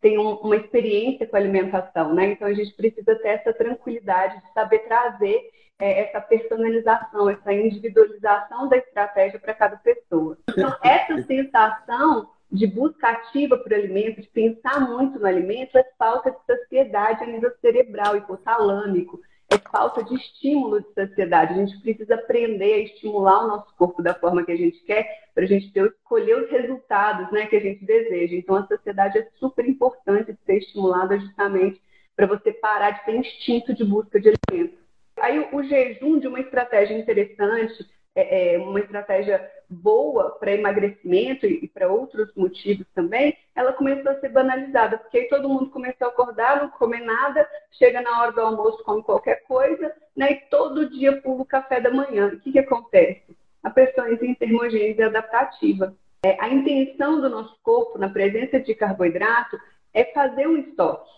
tem um, uma experiência com a alimentação, né? Então a gente precisa ter essa tranquilidade de saber trazer é, essa personalização, essa individualização da estratégia para cada pessoa. Então essa sensação de busca ativa por alimento, de pensar muito no alimento, é falta de saciedade a nível cerebral, hipotalâmico é falta de estímulo de saciedade. A gente precisa aprender a estimular o nosso corpo da forma que a gente quer, para a gente ter, escolher os resultados né, que a gente deseja. Então, a saciedade é super importante de ser estimulada justamente para você parar de ter instinto de busca de alimento. Aí, o, jejum de uma estratégia interessante é, é, uma estratégia boa para emagrecimento e, para outros motivos também, ela começou a ser banalizada, porque aí todo mundo começou a acordar, não comer nada, chega na hora do almoço, come qualquer coisa, né, e todo dia pula o café da manhã. O que, que acontece? A pessoa entra em termogênese adaptativa. É, a intenção do nosso corpo, na presença de carboidrato, é fazer um estoque.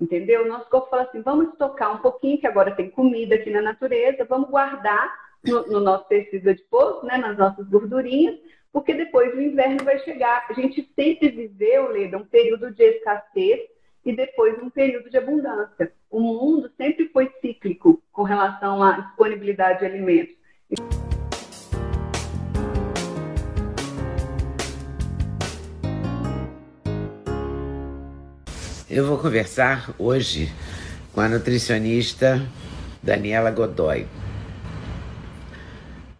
Entendeu? O nosso corpo fala assim: vamos estocar um pouquinho, que agora tem comida aqui na natureza, vamos guardar no, no nosso tecido adiposo, né, nas nossas gordurinhas, porque depois o inverno vai chegar. A gente sempre viveu, Leda, um período de escassez e depois um período de abundância. O mundo sempre foi cíclico com relação à disponibilidade de alimentos. Eu vou conversar hoje com a nutricionista Daniela Godoy.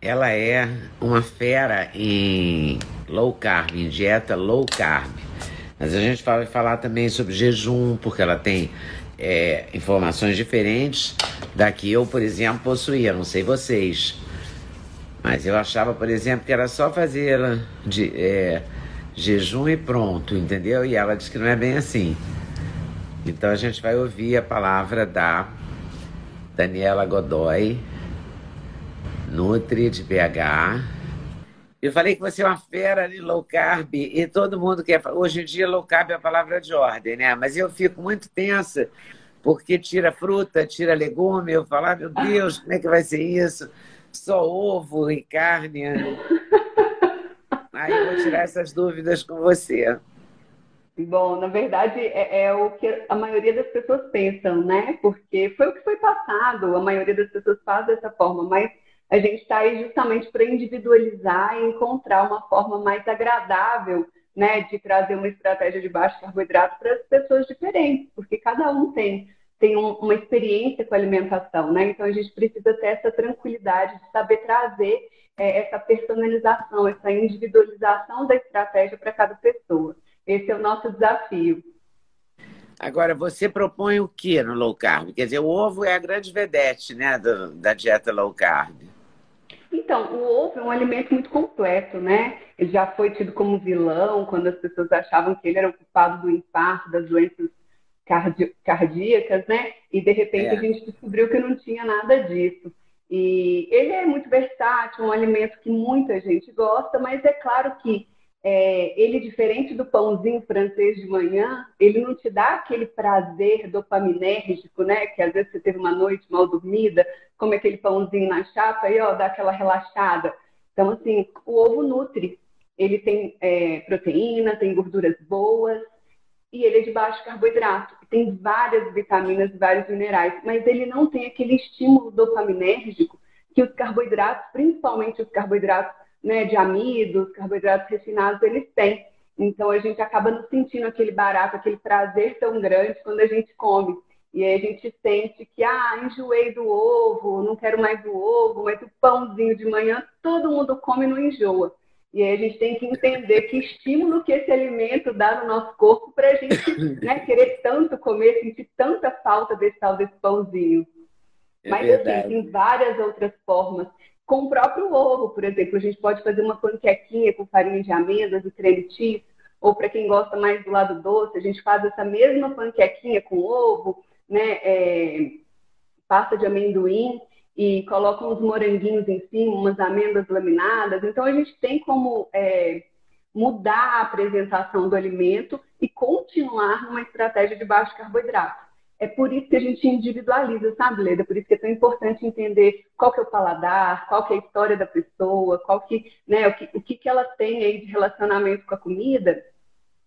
Ela é uma fera em low carb, em dieta low carb. Mas a gente vai falar também sobre jejum, porque ela tem é, informações diferentes da que eu, por exemplo, possuía. Não sei vocês. Mas eu achava, por exemplo, que era só fazer de, é, jejum e pronto, entendeu? E ela diz que não é bem assim. Então a gente vai ouvir a palavra da Daniela Godoy Nutri de BH. Eu falei que você é uma fera de low carb e todo mundo quer. Hoje em dia, low carb é a palavra de ordem, né? Mas eu fico muito tensa porque tira fruta, tira legume. Eu falo, ah, meu Deus, como é que vai ser isso? Só ovo e carne. Aí eu vou tirar essas dúvidas com você. Bom, na verdade é, é, o que a maioria das pessoas pensam, né? Porque foi o que foi passado, a maioria das pessoas faz dessa forma, mas a gente está aí justamente para individualizar e encontrar uma forma mais agradável né, de trazer uma estratégia de baixo carboidrato para as pessoas diferentes, porque cada um tem, tem um, uma experiência com a alimentação, né? Então a gente precisa ter essa tranquilidade de saber trazer é, essa personalização, essa individualização da estratégia para cada pessoa. Esse é o nosso desafio. Agora, você propõe o que no low carb? Quer dizer, o ovo é a grande vedete né, da dieta low carb. Então, o ovo é um alimento muito completo, né? Ele já foi tido como vilão quando as pessoas achavam que ele era o culpado do infarto, das doenças cardi cardíacas, né? E de repente é. a gente descobriu que não tinha nada disso. E ele é muito versátil, um alimento que muita gente gosta, mas é claro que é, ele, diferente do pãozinho francês de manhã, ele não te dá aquele prazer dopaminérgico, né? Que às vezes você teve uma noite mal dormida, come aquele pãozinho na chapa e ó, dá aquela relaxada. Então, assim, o ovo nutre. Ele tem é, proteína, tem gorduras boas e ele é de baixo carboidrato. Tem várias vitaminas, vários minerais, mas ele não tem aquele estímulo dopaminérgico que os carboidratos, principalmente os carboidratos né, de amidos, carboidratos refinados, eles têm. Então a gente acaba não sentindo aquele barato, aquele prazer tão grande quando a gente come. E aí a gente sente que, ah, enjoei do ovo, não quero mais o ovo, mas o pãozinho de manhã todo mundo come e não enjoa. E aí a gente tem que entender que estímulo que esse alimento dá no nosso corpo para a gente né, querer tanto comer, sentir tanta falta desse tal desse pãozinho. É mas assim, tem várias outras formas. Com o próprio ovo, por exemplo, a gente pode fazer uma panquequinha com farinha de amêndoas e creme cheese, ou para quem gosta mais do lado doce, a gente faz essa mesma panquequinha com ovo, né? É, pasta de amendoim e coloca uns moranguinhos em cima, umas amêndoas laminadas. Então, a gente tem como é, mudar a apresentação do alimento e continuar numa estratégia de baixo carboidrato. É por isso que a gente individualiza, sabe, Leda? Por isso que é tão importante entender qual que é o paladar, qual que é a história da pessoa, qual que, né, o que, o que, que ela tem aí de relacionamento com a comida,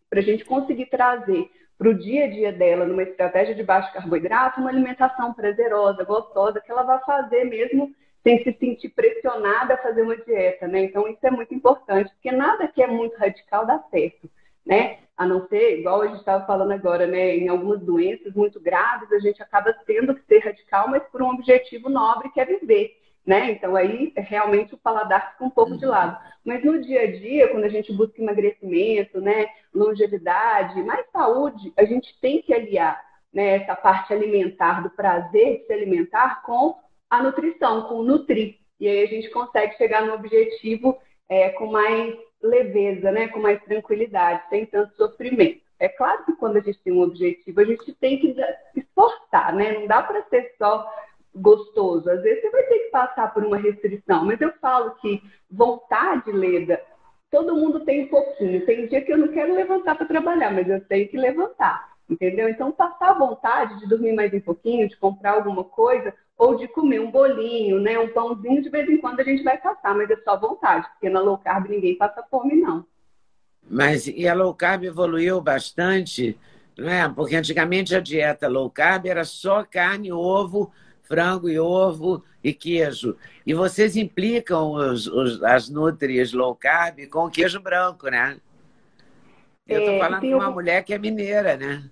para a gente conseguir trazer para o dia a dia dela, numa estratégia de baixo carboidrato, uma alimentação prazerosa, gostosa, que ela vai fazer mesmo sem se sentir pressionada a fazer uma dieta, né? Então, isso é muito importante, porque nada que é muito radical dá certo, né? A não ser, igual a gente estava falando agora, né? Em algumas doenças muito graves, a gente acaba tendo que ser radical, mas por um objetivo nobre que é viver né? Então aí realmente o paladar fica um pouco de uhum. lado. Mas no dia a dia, quando a gente busca emagrecimento, né, longevidade, mais saúde, a gente tem que aliar né, essa parte alimentar do prazer de se alimentar com a nutrição, com o nutrir. E aí a gente consegue chegar no objetivo é, com mais leveza, né, com mais tranquilidade, sem tanto sofrimento. É claro que quando a gente tem um objetivo, a gente tem que esforçar, né? Não dá para ser só gostoso. Às vezes você vai ter que passar por uma restrição, mas eu falo que vontade, Leda, todo mundo tem um pouquinho. Tem dia que eu não quero levantar para trabalhar, mas eu tenho que levantar, entendeu? Então, passar a vontade de dormir mais um pouquinho, de comprar alguma coisa, ou de comer um bolinho, né, um pãozinho, de vez em quando a gente vai passar, mas é só vontade, porque na low carb ninguém passa fome, não. Mas e a low carb evoluiu bastante, não é? Porque antigamente a dieta low carb era só carne, ovo, frango e ovo e queijo. E vocês implicam os, os, as nutrias low carb com queijo branco, né? Eu estou é, falando de uma mulher que é mineira, né?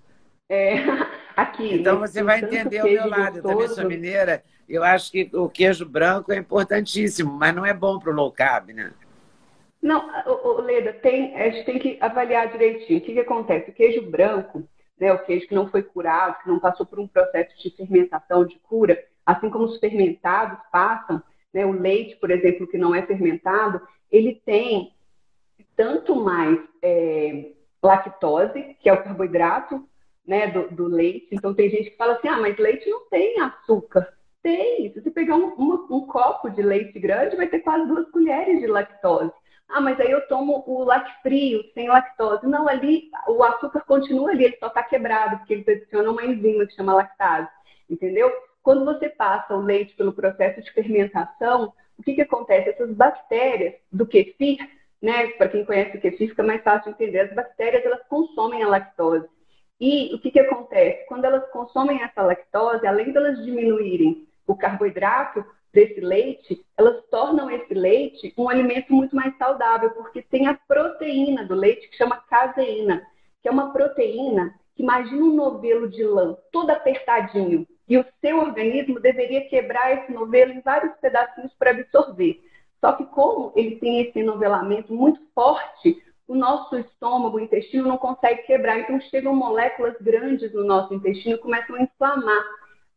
É, aqui. Então você vai entender o meu lado. Eu também sou mineira. Eu acho que o queijo branco é importantíssimo, mas não é bom para o low carb, né? Não, Leda, tem, a gente tem que avaliar direitinho. O que, que acontece? O queijo branco, né, o queijo que não foi curado, que não passou por um processo de fermentação, de cura, assim como os fermentados passam, né, o leite, por exemplo, que não é fermentado, ele tem tanto mais é, lactose, que é o carboidrato né, do, do, leite. Então, tem gente que fala assim: ah, mas leite não tem açúcar. Tem. Se você pegar um, um, um copo de leite grande, vai ter quase duas colheres de lactose. Ah, mas aí eu tomo o lacfrio, sem lactose. Não, ali o açúcar continua ali, ele só está quebrado, porque ele adiciona uma enzima que chama lactase, entendeu? Quando você passa o leite pelo processo de fermentação, o que, que acontece? Essas bactérias do kefir, né? Para quem conhece o kefir, fica mais fácil de entender. As bactérias, elas consomem a lactose. E o que, que acontece? Quando elas consomem essa lactose, além de elas diminuírem o carboidrato, desse leite, elas tornam esse leite um alimento muito mais saudável, porque tem a proteína do leite que chama caseína, que é uma proteína que imagina um novelo de lã todo apertadinho, e o seu organismo deveria quebrar esse novelo em vários pedacinhos para absorver. Só que como ele tem esse novelamento muito forte, o nosso estômago, o intestino não consegue quebrar, então chegam moléculas grandes no nosso intestino e começam a inflamar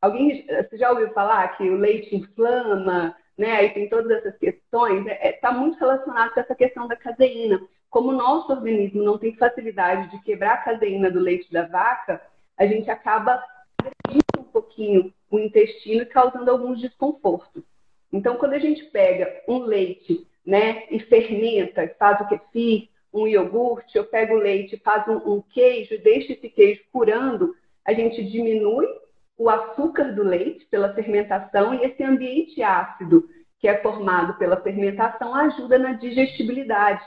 Alguém você já ouviu falar que o leite inflama, né? Aí tem todas essas questões. Está é, é tá muito relacionado com essa questão da caseína. Como o nosso organismo não tem facilidade de quebrar a caseína do leite da vaca, a gente acaba um pouquinho o intestino e causando alguns desconfortos. Então, quando a gente pega um leite, né, e fermenta, faz o kefir, um iogurte, eu pego o leite, faz um, um queijo, deixo esse queijo curando, a gente diminui o açúcar do leite pela fermentação e esse ambiente ácido que é formado pela fermentação ajuda na digestibilidade,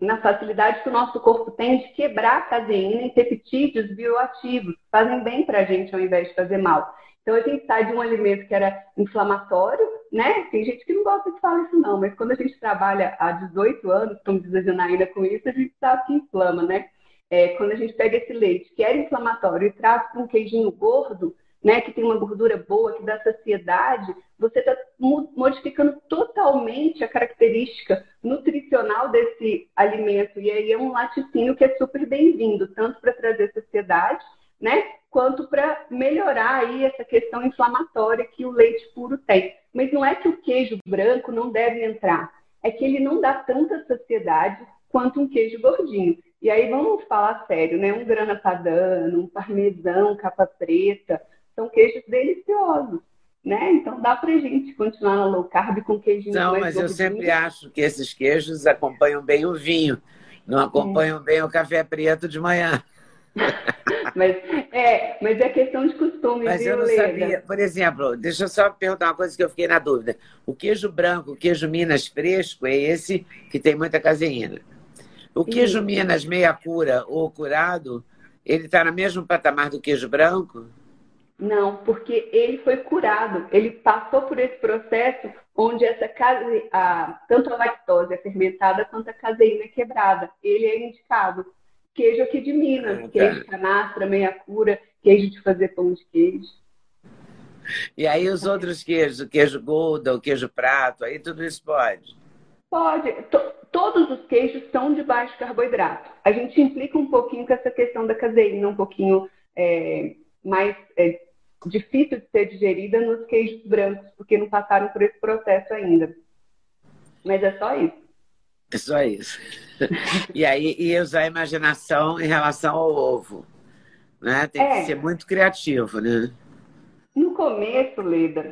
na facilidade que o nosso corpo tem de quebrar a caseína em peptídeos bioativos, fazem bem para a gente ao invés de fazer mal. Então, a gente sai de um alimento que era inflamatório, né? Tem gente que não gosta de falar isso não, mas quando a gente trabalha há 18 anos, estamos dizendo ainda com isso, a gente sabe que inflama, né? É, quando a gente pega esse leite que era inflamatório e traz para um queijinho gordo, né, que tem uma gordura boa, que dá saciedade, você está modificando totalmente a característica nutricional desse alimento. E aí é um laticínio que é super bem-vindo, tanto para trazer saciedade, né, quanto para melhorar aí essa questão inflamatória que o leite puro tem. Mas não é que o queijo branco não deve entrar, é que ele não dá tanta saciedade quanto um queijo gordinho. E aí vamos falar sério, né? Um grana padano, um parmesão, capa preta, são queijos deliciosos. né? Então dá pra gente continuar na low carb com queijinho Não, mas eu sempre acho que esses queijos acompanham bem o vinho, não acompanham bem o café preto de manhã. Mas é, mas é questão de costume, Mas viu, eu não Leda? sabia. Por exemplo, deixa eu só perguntar uma coisa que eu fiquei na dúvida. O queijo branco, o queijo Minas fresco, é esse que tem muita caseína. O queijo Isso. Minas meia cura ou curado, ele está no mesmo patamar do queijo branco? Não, porque ele foi curado, ele passou por esse processo onde essa case... a... tanto a lactose é fermentada quanto a caseína é quebrada. Ele é indicado. Queijo aqui de Minas, Ah, tá. queijo canastra, meia cura, queijo de fazer pão de queijo. E aí os outros queijos, o queijo Gouda, o queijo prato, aí tudo isso pode. Pode. To- Todos os queijos são de baixo carboidrato. A gente implica um pouquinho com essa questão da caseína, um pouquinho é, mais é, difícil de ser digerida nos queijos brancos, porque não passaram por esse processo ainda. Mas é só isso. Só isso. E aí e usar a imaginação em relação ao ovo. Né? Tem É. que ser muito criativo, né? No começo, Leda,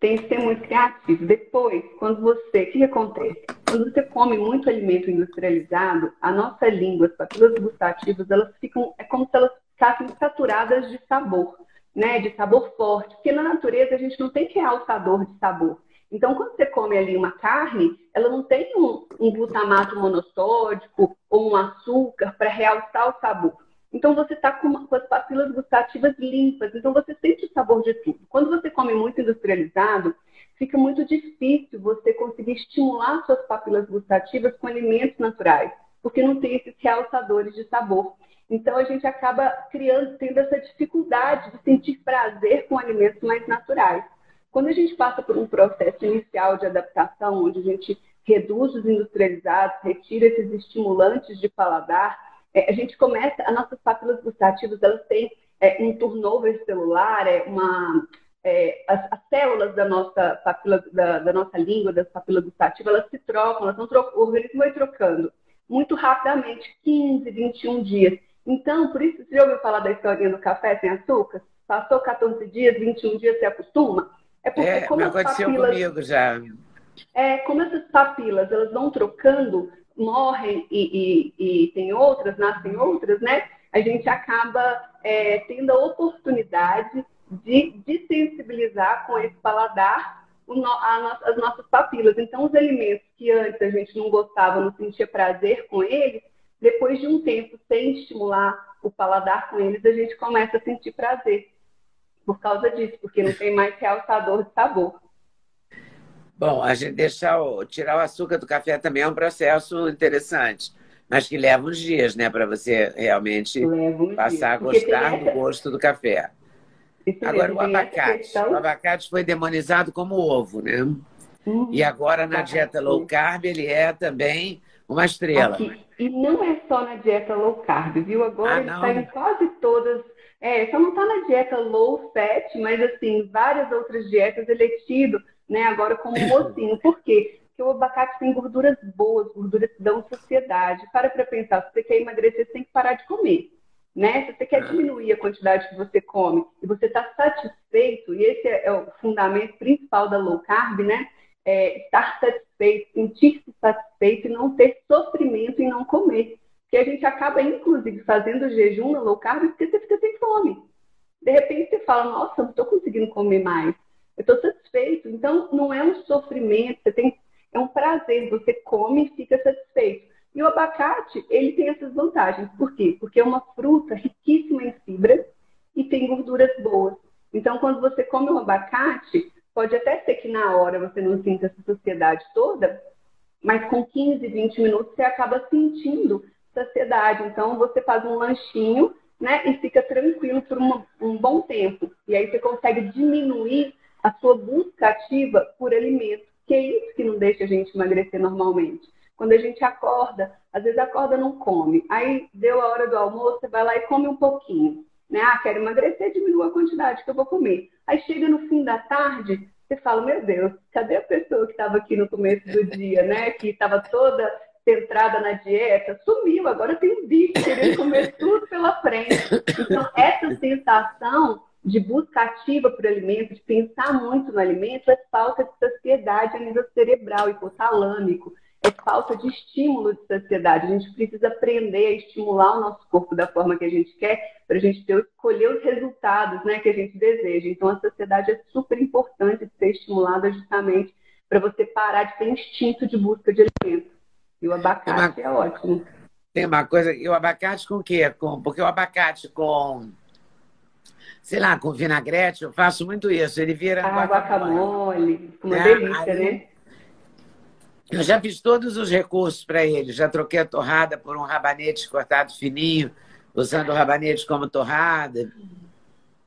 tem que ser muito criativo. Depois, quando você, o que acontece? Quando você come muito alimento industrializado, a nossa língua, as papilas gustativas, elas ficam, é como se elas ficassem saturadas de sabor, né? De sabor forte. Porque na natureza a gente não tem realçador de sabor. Então, quando você come ali uma carne, ela não tem um, um glutamato monossódico ou um açúcar para realçar o sabor. Então você está com, com as papilas gustativas limpas, então você sente o sabor de tudo. Quando você come muito industrializado, fica muito difícil você conseguir estimular suas papilas gustativas com alimentos naturais, porque não tem esses realçadores de sabor. Então a gente acaba criando, tendo essa dificuldade de sentir prazer com alimentos mais naturais. Quando a gente passa por um processo inicial de adaptação, onde a gente reduz os industrializados, retira esses estimulantes de paladar, é, a gente começa, as nossas papilas gustativas, elas têm é, um turnover celular, é uma, é, as, as células da nossa papila, da, da nossa língua, das papilas gustativas, elas se trocam, elas vão tro- o organismo vai trocando muito rapidamente, 15, 21 dias. Então, por isso, você já ouviu falar da historinha do café sem açúcar? Passou 14 dias, 21 dias, você acostuma? É porque É, como aconteceu papilas comigo já. é, como essas papilas elas vão trocando, morrem e, e, e tem outras, nascem outras, né? A gente acaba é, tendo a oportunidade de, de sensibilizar com esse paladar no- a no- as nossas papilas. Então, os alimentos que antes a gente não gostava, não sentia prazer com eles, depois de um tempo sem estimular o paladar com eles, a gente começa a sentir prazer por causa disso, porque não tem mais realçador de sabor. Bom, a gente deixar o, tirar o açúcar do café também é um processo interessante, mas que leva uns dias, né, para você realmente passar a gostar do essa- gosto do café. Isso Agora, o abacate. questão- O abacate foi demonizado como ovo, né? Hum, E agora, na dieta low carb, ele é também uma estrela. aqui. E não é só na dieta low carb, viu? Agora Ah, ele em quase todas. É, só não está na dieta low fat, mas assim, várias outras dietas ele é tido, né, agora como mocinho. Por quê? Porque o abacate tem gorduras boas, gorduras que dão saciedade. Para para pensar, se você quer emagrecer, você tem que parar de comer. Né? Se você quer Ah. diminuir a quantidade que você come e você está satisfeito, e esse é o fundamento principal da low carb, né? É estar satisfeito, sentir-se satisfeito e não ter sofrimento em não comer. Porque a gente acaba, inclusive, fazendo jejum na low carb porque você fica sem fome. De repente você fala, nossa, não estou conseguindo comer mais. Eu estou satisfeito. Então, não é um sofrimento, você tem, é um prazer. Você come e fica satisfeito. E o abacate, ele tem essas vantagens. Por quê? Porque é uma fruta riquíssima em fibras e tem gorduras boas. Então, quando você come um abacate, pode até ser que na hora você não sinta essa saciedade toda, mas com 15, 20 minutos você acaba sentindo saciedade. Então, você faz um lanchinho, né, e fica tranquilo por uma, um bom tempo. E aí você consegue diminuir a sua busca ativa por alimento, que é isso que não deixa a gente emagrecer normalmente. Quando a gente acorda, às vezes acorda não come. Aí deu a hora do almoço, você vai lá e come um pouquinho. Né? Ah, quero emagrecer, diminua a quantidade que eu vou comer. Aí chega no fim da tarde, você fala, meu Deus, cadê a pessoa que estava aqui no começo do dia, né? Que estava toda centrada na dieta, sumiu, agora tem um bicho querendo comer tudo pela frente. Então, essa sensação de busca ativa por alimento, de pensar muito no alimento, é falta de saciedade a nível cerebral, hipotalâmico, é falta de estímulo de saciedade. A gente precisa aprender a estimular o nosso corpo da forma que a gente quer, para a gente ter, escolher os resultados né, que a gente deseja. Então, a saciedade é super importante de ser estimulada justamente para você parar de ter instinto de busca de alimento. E o abacate uma, é ótimo. Tem uma coisa, e o abacate com o quê? Com, porque o abacate com sei lá, com vinagrete, eu faço muito isso. Ele vira ah, guacamole. Uma é, delícia, aí, né? Eu já fiz todos os recursos para ele. Já troquei a torrada por um rabanete cortado fininho, usando o rabanete como torrada.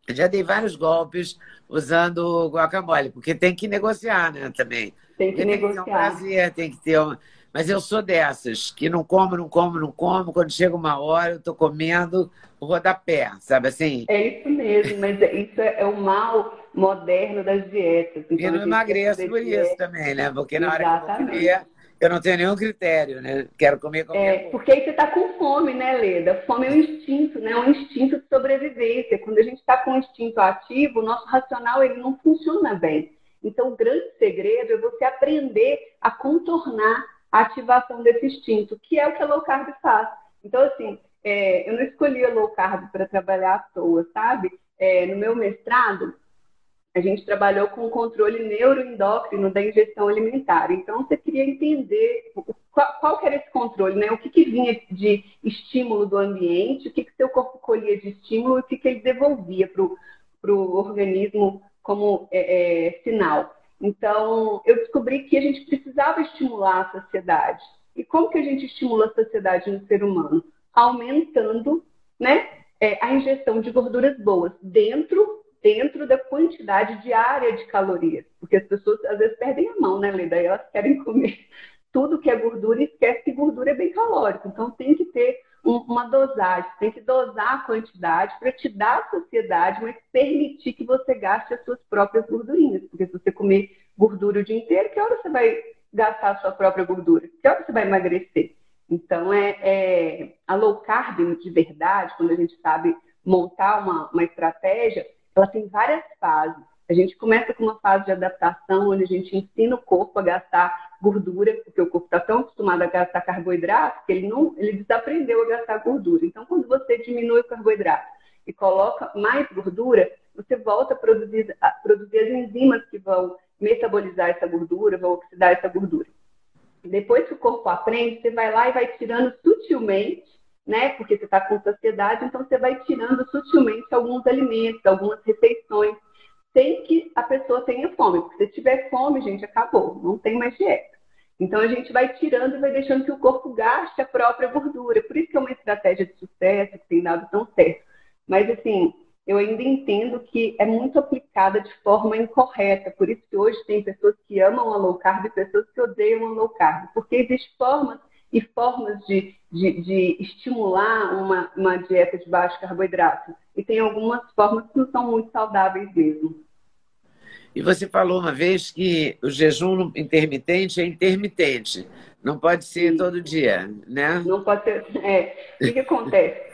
Já dei vários golpes usando o guacamole, porque tem que negociar, né, também. Tem que negociar. Tem que ter um prazer, tem que ter um... Mas eu sou dessas, que não como, não como, não como. Quando chega uma hora, eu estou comendo o rodapé, sabe assim? É isso mesmo, mas isso é o mal moderno das dietas. Então, eu não emagreço por dieta. isso também, né? Porque na hora que eu comer, eu não tenho nenhum critério, né? Quero comer qualquer é, Porque aí você está com fome, né, Leda? Fome é um instinto, né? Um instinto de sobrevivência. Quando a gente está com o instinto ativo, o nosso racional ele não funciona bem. Então, o grande segredo é você aprender a contornar ativação desse instinto, que é o que a low carb faz. Então, assim, é, eu não escolhi a low carb para trabalhar à toa, sabe? É, no meu mestrado, a gente trabalhou com o controle neuroendócrino da ingestão alimentar. Então, você queria entender qual, qual era esse controle, né? O que, que vinha de estímulo do ambiente, o que, que seu corpo colhia de estímulo e o que, que ele devolvia para o organismo como é, é, sinal. Então, eu descobri que a gente precisava estimular a sociedade. E como que a gente estimula a sociedade no ser humano? Aumentando né, é, a ingestão de gorduras boas dentro dentro da quantidade diária de calorias. Porque as pessoas às vezes perdem a mão, né, Leda? Elas querem comer tudo que é gordura e esquece que gordura é bem calórico. Então tem que ter uma dosagem, tem que dosar a quantidade para te dar saciedade, mas permitir que você gaste as suas próprias gordurinhas. Porque se você comer gordura o dia inteiro, que hora você vai gastar a sua própria gordura? Que hora você vai emagrecer? Então é, é a low carb de verdade, quando a gente sabe montar uma, uma estratégia, ela tem várias fases. A gente começa com uma fase de adaptação, onde a gente ensina o corpo a gastar gordura, porque o corpo está tão acostumado a gastar carboidrato que ele não, ele desaprendeu a gastar gordura. Então, quando você diminui o carboidrato e coloca mais gordura, você volta a produzir, a produzir as enzimas que vão metabolizar essa gordura, vão oxidar essa gordura. Depois que o corpo aprende, você vai lá e vai tirando sutilmente né? Porque você está com saciedade, então você vai tirando sutilmente alguns alimentos, algumas refeições, sem que a pessoa tenha fome. Porque se tiver fome, gente, acabou, não tem mais dieta. Então a gente vai tirando e vai deixando que o corpo gaste a própria gordura. Por isso que é uma estratégia de sucesso que tem dado tão certo. Mas assim, eu ainda entendo que é muito aplicada de forma incorreta. Por isso que hoje tem pessoas que amam a low carb e pessoas que odeiam a low carb. Porque existem formas e formas de, de, de estimular uma, uma dieta de baixo carboidrato. E tem algumas formas que não são muito saudáveis mesmo. E você falou uma vez que o jejum intermitente é intermitente, não pode ser Sim. todo dia, né? Não pode ser. É. O que, que acontece?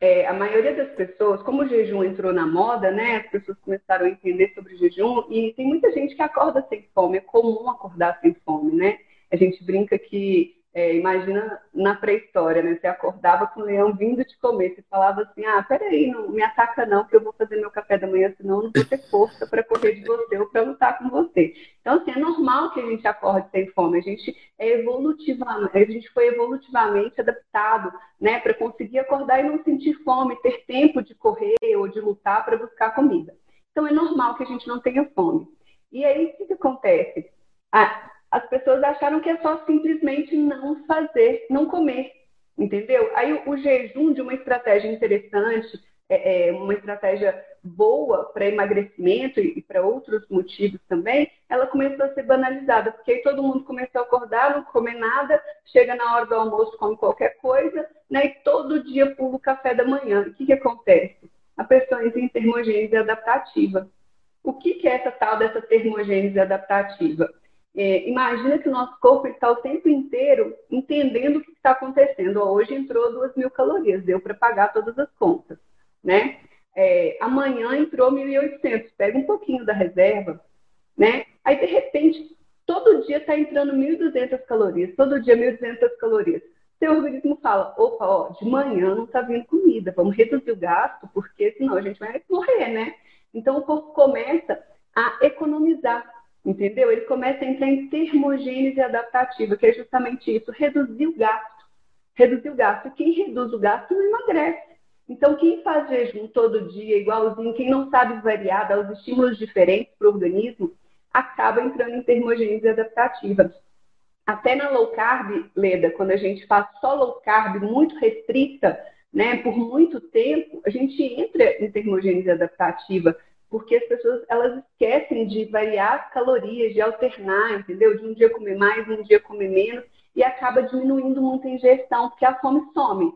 É, a maioria das pessoas, como o jejum entrou na moda, né? As pessoas começaram a entender sobre o jejum e tem muita gente que acorda sem fome. É comum acordar sem fome, né? A gente brinca que é, imagina na pré-história, né? Você acordava com o leão vindo te comer. Você falava assim: ah, peraí, não me ataca não, que eu vou fazer meu café da manhã, senão eu não vou ter força para correr de você ou para lutar com você. Então, assim, é normal que a gente acorde sem fome. A gente é evolutivamente, a gente foi evolutivamente adaptado, né, para conseguir acordar e não sentir fome, ter tempo de correr ou de lutar para buscar comida. Então, é normal que a gente não tenha fome. E aí, o que, que acontece? Ah, as pessoas acharam que é só simplesmente não fazer, não comer, entendeu? Aí o, jejum de uma estratégia interessante, é, é uma estratégia boa para emagrecimento e, e para outros motivos também, ela começou a ser banalizada, porque aí todo mundo começou a acordar, não comer nada, chega na hora do almoço, come qualquer coisa, né? E todo dia pula o café da manhã. O que, que acontece? A pessoa entra em termogênese adaptativa. O que, que é essa tal dessa termogênese adaptativa? É, imagina que o nosso corpo está o tempo inteiro entendendo o que está acontecendo. Hoje entrou duas mil calorias, deu para pagar todas as contas, né? é, amanhã entrou 1.800, pega um pouquinho da reserva, né? Aí, de repente, todo dia está entrando 1.200 calorias, todo dia 1.200 calorias. Seu organismo fala, opa, ó, de manhã não está vindo comida, vamos reduzir o gasto, porque senão a gente vai morrer, né? Então, o corpo começa a economizar, entendeu? Ele começa a entrar em termogênese adaptativa, que é justamente isso, reduzir o gasto. Reduzir o gasto. Quem reduz o gasto não emagrece. Então, quem faz jejum todo dia, igualzinho, quem não sabe variar, dar os estímulos diferentes para o organismo, acaba entrando em termogênese adaptativa. Até na low carb, Leda, quando a gente faz só low carb muito restrita, né, por muito tempo, a gente entra em termogênese adaptativa, porque as pessoas elas esquecem de variar as calorias, de alternar, entendeu? De um dia comer mais, um dia comer menos, e acaba diminuindo muito a ingestão, porque a fome some.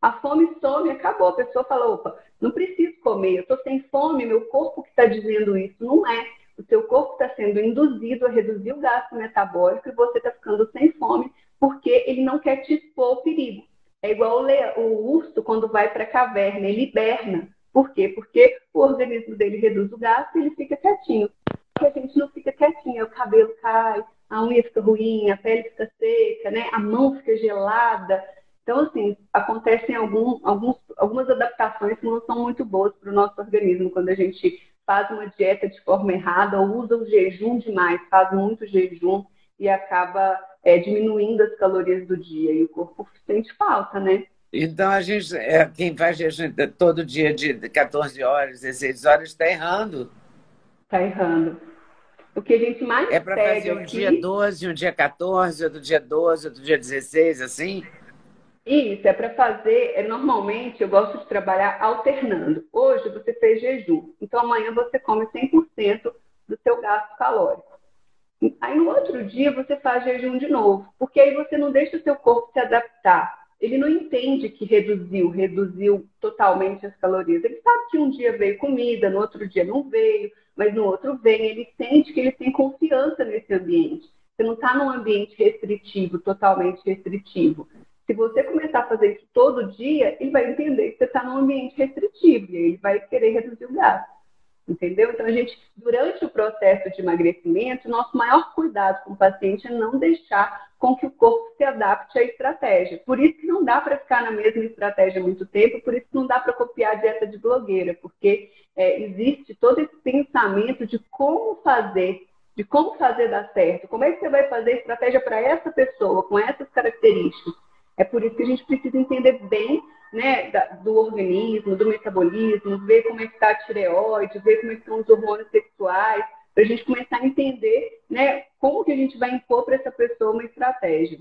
A fome some, acabou. A pessoa fala, opa, não preciso comer, eu estou sem fome, meu corpo que está dizendo isso. Não é. O seu corpo está sendo induzido a reduzir o gasto metabólico e você está ficando sem fome porque ele não quer te expor ao perigo. É igual o, urso quando vai para a caverna, ele hiberna. Por quê? Porque o organismo dele reduz o gasto e ele fica quietinho. Porque a gente não fica quietinho, o cabelo cai, a unha fica ruim, a pele fica seca, né? a mão fica gelada. Então, assim, acontecem algum, alguns, algumas adaptações que não são muito boas para o nosso organismo quando a gente faz uma dieta de forma errada ou usa o jejum demais, faz muito jejum e acaba é, diminuindo as calorias do dia e o corpo sente falta, né? Então, a gente, é, quem faz jejum todo dia de 14 horas, 16 horas, está errando. Está errando. O que a gente mais É para fazer um aqui... dia 12, um dia 14, outro dia 12, outro dia 16, assim? Isso, é para fazer. É, normalmente eu gosto de trabalhar alternando. Hoje você fez jejum, então amanhã você come 100% do seu gasto calórico. Aí no outro dia você faz jejum de novo, porque aí você não deixa o seu corpo se adaptar. Ele não entende que reduziu, reduziu totalmente as calorias. Ele sabe que um dia veio comida, no outro dia não veio, mas no outro vem. Ele sente que ele tem confiança nesse ambiente. Você não está num ambiente restritivo, totalmente restritivo. Se você começar a fazer isso todo dia, ele vai entender que você está num ambiente restritivo e ele vai querer reduzir o gasto. Entendeu? Então, a gente, durante o processo de emagrecimento, nosso maior cuidado com o paciente é não deixar com que o corpo se adapte à estratégia. Por isso que não dá para ficar na mesma estratégia muito tempo, por isso que não dá para copiar a dieta de blogueira, porque é, existe todo esse pensamento de como fazer, de como fazer dar certo, como é que você vai fazer estratégia para essa pessoa, com essas características. É por isso que a gente precisa entender bem né, do organismo, do metabolismo, ver como é que está a tireoide, ver como é estão os hormônios sexuais, para a gente começar a entender né, como que a gente vai impor para essa pessoa uma estratégia.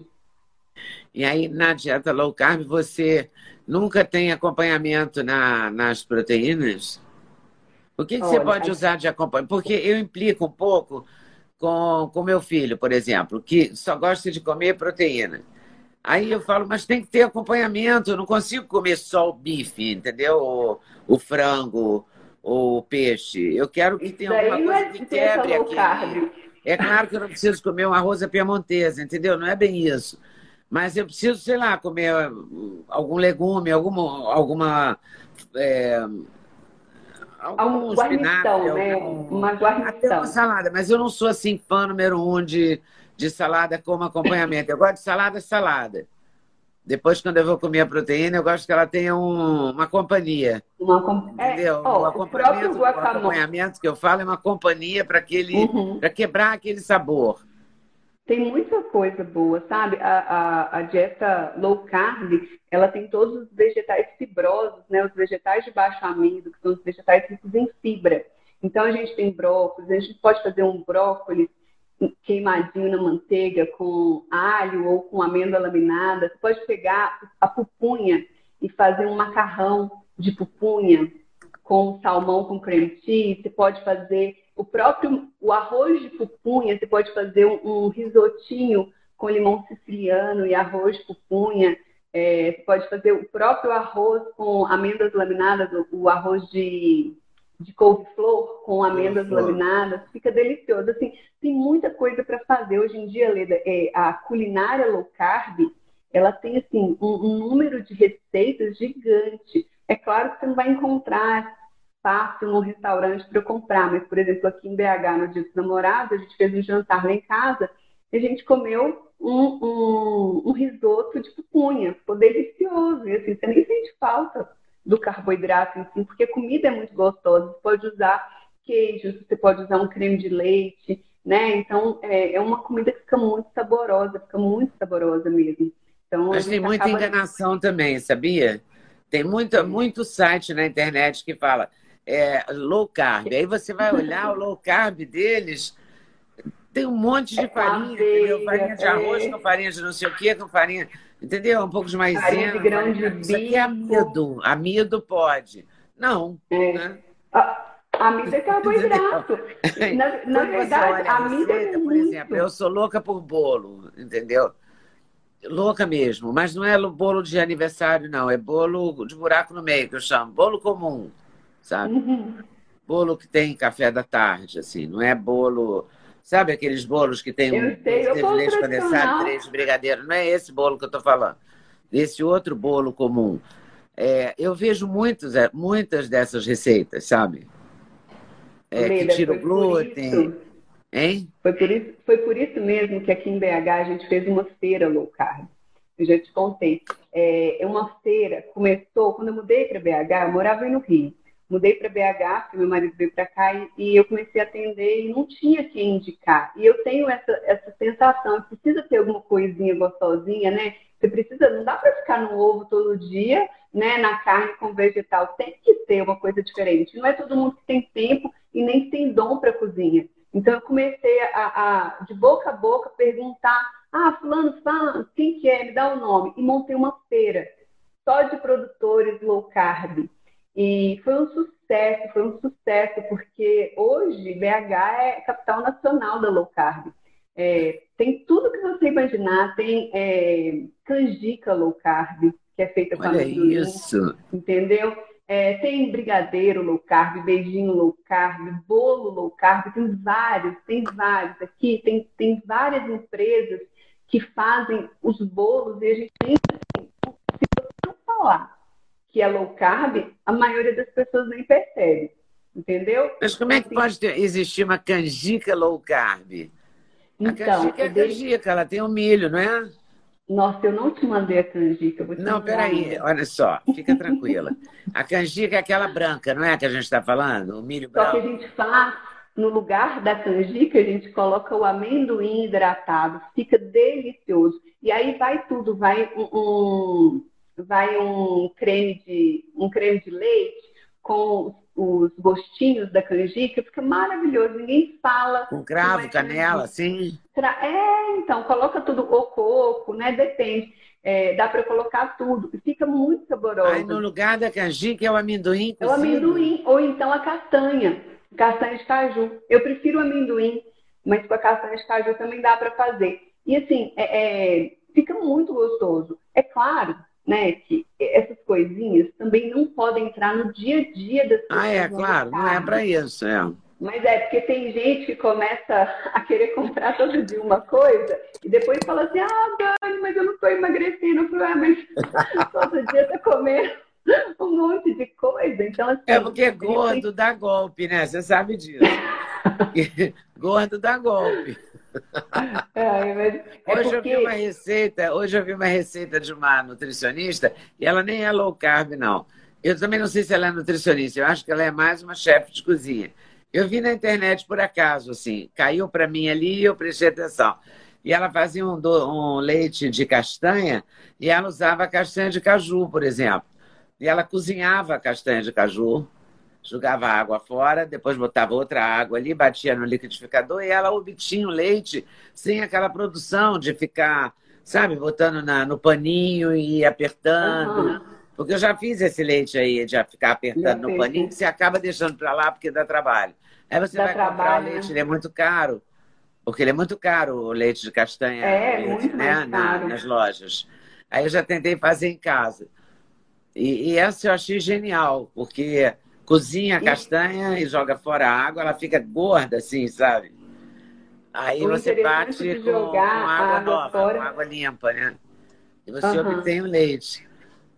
E aí, na dieta low carb, você nunca tem acompanhamento na, nas proteínas? O que, que Olha, você pode usar de acompanhamento? Porque eu implico um pouco com o meu filho, por exemplo, que só gosta de comer proteína. Aí eu falo, mas tem que ter acompanhamento, eu não consigo comer só o bife, entendeu? O, o frango, o peixe. Eu quero que tenha alguma coisa é que quebre aqui. É claro que eu não preciso comer um arroz à piemontesa, entendeu? Não é bem isso. Mas eu preciso, sei lá, comer algum legume, alguma. alguma é, algum guarnição, né? Uma guarnição. Até uma salada, mas eu não sou assim fã número um de de salada como acompanhamento. Eu gosto de salada, salada. Depois, quando eu vou comer a proteína, eu gosto que ela tenha um, uma companhia. Uma, é, entendeu? É, oh, o, acompanhamento, o, acompanhamento que eu falo é uma companhia para uhum. para quebrar aquele sabor. Tem muita coisa boa, sabe? A, a, a, dieta low carb, ela tem todos os vegetais fibrosos, né? Os vegetais de baixo amido, que são os vegetais ricos em fibra. Então a gente tem brócolis, a gente pode fazer um brócolis queimadinho na manteiga com alho ou com amêndoa laminada. Você pode pegar a pupunha e fazer um macarrão de pupunha com salmão com creme cheese. Você pode fazer o próprio o arroz de pupunha. Você pode fazer um, um risotinho com limão siciliano e arroz pupunha. É, você pode fazer o próprio arroz com amêndoas laminadas, o arroz de de couve-flor com amêndoas laminadas, fica delicioso. Assim, tem muita coisa para fazer hoje em dia, Leda. É, a culinária low carb, ela tem assim um, um, número de receitas gigante. É claro que você não vai encontrar fácil num restaurante para comprar, mas, por exemplo, aqui em BH, no Dia dos Namorados, a gente fez um jantar lá em casa e a gente comeu um, um, um risoto de pupunha. Ficou delicioso. E assim, você nem sente falta do carboidrato em si, porque comida é muito gostosa. Você pode usar queijo, você pode usar um creme de leite, né? Então, é, é uma comida que fica muito saborosa, fica muito saborosa mesmo. Então, Mas tem muita acaba... enganação também, sabia? Tem muito, muito site na internet que fala é, low carb. Aí você vai olhar o low carb deles, tem um monte de é farinha? Farinha de arroz é. com farinha de não sei o quê, com farinha, entendeu? Um pouco de maisena. De grão de bico. Isso aqui é amido. Amido pode. Não. É. Né? A, amido é carboidrato. na, na verdade, amido é muito. Por exemplo, eu sou louca por bolo, entendeu? Louca mesmo, mas não é bolo de aniversário, não. É bolo de buraco no meio, que eu chamo. Bolo comum, sabe? Uhum. Bolo que tem café da tarde, assim. Não é bolo... Sabe aqueles bolos que tem um sei, leite condensado, três de brigadeiro? Não é esse bolo que eu estou falando. Esse outro bolo comum. É, eu vejo muitos, é, muitas dessas receitas, sabe? É, que tira o glúten. Hein? Foi por, isso, foi por isso mesmo que aqui em BH a gente fez uma feira low carb. Eu já te contei. É, é uma feira, começou, quando eu mudei para BH, eu morava aí no Rio. Mudei para BH, porque meu marido veio para cá e, e, eu comecei a atender e não tinha quem indicar. E eu tenho essa, essa sensação, precisa ter alguma coisinha gostosinha, né? Você precisa, não dá para ficar no ovo todo dia, né? Na carne com vegetal, tem que ter uma coisa diferente. Não é todo mundo que tem tempo e nem tem dom para cozinha. Então eu comecei a, a, de boca a boca, perguntar: ah, fulano, fala, quem que é? Me dá o nome. E montei uma feira só de produtores low carb. E foi um sucesso, foi um sucesso, porque hoje BH é capital nacional da low carb. É, tem tudo que você imaginar, tem é, canjica low carb, que é feita com Olha amendoim, isso. entendeu? É, tem brigadeiro low carb, beijinho low carb, bolo low carb, tem vários, tem vários aqui, tem, tem várias empresas que fazem os bolos e a gente tem, assim, se você falar que é low carb, a maioria das pessoas nem percebe, entendeu? Mas como é que assim, pode ter, existir uma canjica low carb? A então, canjica é canjica, ela tem o um milho, não é? Nossa, eu não te mandei a canjica. não, peraí, olha só, fica tranquila. a canjica é aquela branca, não é que a gente está falando? O milho branco. Só que a gente faz, no lugar da canjica, a gente coloca o amendoim hidratado, fica delicioso. E aí vai tudo, vai um, vai um creme de, um creme de leite com os gostinhos da canjica, fica maravilhoso. Ninguém fala. Com cravo, é canela, sim. É, então, coloca tudo, o coco, né? Depende. É, dá para colocar tudo. Fica muito saboroso. Aí no lugar da canjica é o amendoim cozido. É o amendoim, ou então a castanha. Castanha de caju. Eu prefiro o amendoim, mas com a castanha de caju também dá para fazer. E assim, é, é, fica muito gostoso. É claro né, que essas coisinhas também não podem entrar no dia a dia das pessoas. Ah, é, claro, não é para isso, é. Mas é porque tem gente que começa a querer comprar todo dia uma coisa e depois fala assim: ah, Dani, mas eu não estou emagrecendo. Eu falo, ah, mas todo dia está comendo um monte de coisa. Então, assim, é porque gordo dá golpe, né? Você sabe disso. gordo dá golpe. É, é hoje porque... eu vi uma receita, hoje eu vi uma receita de uma nutricionista e ela nem é low carb, não. Eu também não sei se ela é nutricionista, eu acho que ela é mais uma chefe de cozinha. Eu vi na internet por acaso, assim, caiu para mim ali e eu prestei atenção. E ela fazia um, do, um leite de castanha e ela usava castanha de caju, por exemplo. E ela cozinhava castanha de caju jogava água fora, depois botava outra água ali, batia no liquidificador e ela obtinha o leite sem aquela produção de ficar, sabe, botando na, no paninho e apertando. Uhum. Porque eu já fiz esse leite aí, de ficar apertando no paninho, que você acaba deixando para lá porque dá trabalho. Aí você dá vai trabalho, comprar o leite, né? ele é muito caro. Porque ele é muito caro, o leite de castanha, é, leite, muito né? Na, nas lojas. Aí eu já tentei fazer em casa. E, e essa eu achei genial, porque cozinha a castanha e joga fora a água, ela fica gorda assim, sabe? Aí o você bate com, com, água, água nova, fora... com água limpa, né? E você uhum. obtém o leite.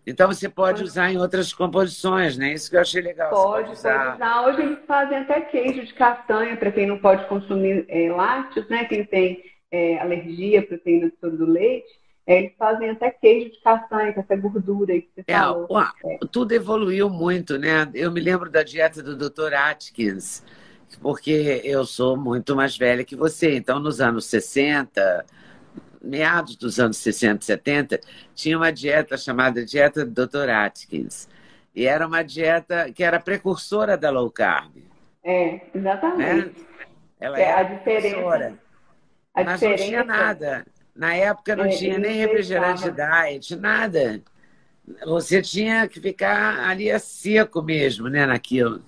Então você pode usar em outras composições, né? Isso que eu achei legal. Pode, pode usar. pode usar. Hoje eles fazem até queijo de castanha para quem não pode consumir é, lácteos, né? Quem tem é, alergia à proteína do leite. É, eles fazem até queijo de castanha, com essa gordura aí que você é, falou. é. Tudo evoluiu muito, né? Eu me lembro da dieta do Dr. Atkins, porque eu sou muito mais velha que você. Então, nos anos 60, meados dos anos 60, 70, tinha uma dieta chamada dieta do Dr. Atkins. E era uma dieta que era precursora da low carb. É, exatamente. Né? Ela é, a diferença. A mas diferença... não tinha nada. Na época não é, tinha nem refrigerante diet, nada. Você tinha que ficar ali a seco mesmo, né, naquilo.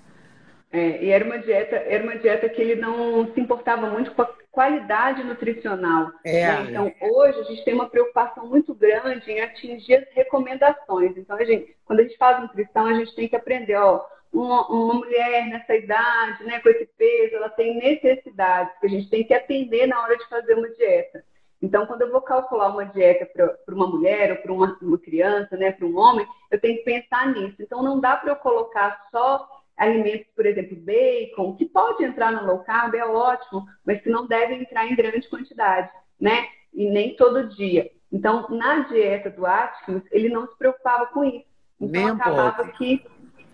É, e era uma dieta, era uma dieta que ele não se importava muito com a qualidade nutricional. É. Né? Então, hoje a gente tem uma preocupação muito grande em atingir as recomendações. Então, a gente, quando a gente faz nutrição, a gente tem que aprender, ó, uma, uma, mulher nessa idade, né, com esse peso, ela tem necessidades que a gente tem que atender na hora de fazer uma dieta. Então, quando eu vou calcular uma dieta para uma mulher ou para uma, uma, criança, né, para um homem, eu tenho que pensar nisso. Então, não dá para eu colocar só alimentos, por exemplo, bacon, que pode entrar no low carb, é ótimo, mas que não deve entrar em grande quantidade, né? E nem todo dia. Então, na dieta do Atkins, ele não se preocupava com isso. Então, Nem acabava que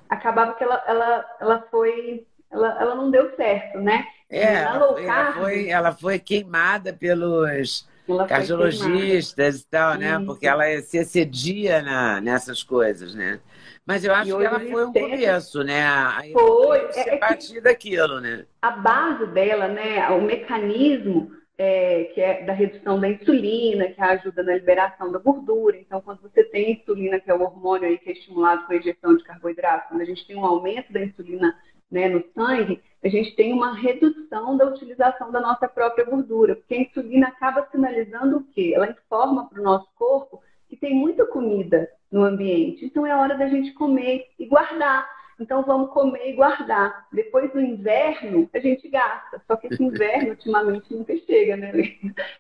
acabava que ela, ela, ela foi ela, ela não deu certo, né? É, ela, carb, ela, foi, ela foi queimada pelos cardiologistas e tal, né? Porque ela se excedia na, nessas coisas, né? Mas eu acho que ela foi um começo, né? Aí foi. É, é partir daquilo, né? A base dela, né? O mecanismo é, que é da redução da insulina, que ajuda na liberação da gordura. Então, quando você tem insulina, que é o hormônio aí que é estimulado com a injeção de carboidrato, quando a gente tem um aumento da insulina né, no sangue, a gente tem uma redução da utilização da nossa própria gordura, porque a insulina acaba sinalizando o quê? Ela informa para o nosso corpo que tem muita comida no ambiente. Então é hora da gente comer e guardar. Então vamos comer e guardar. Depois do inverno, a gente gasta. Só que esse inverno ultimamente nunca chega, né?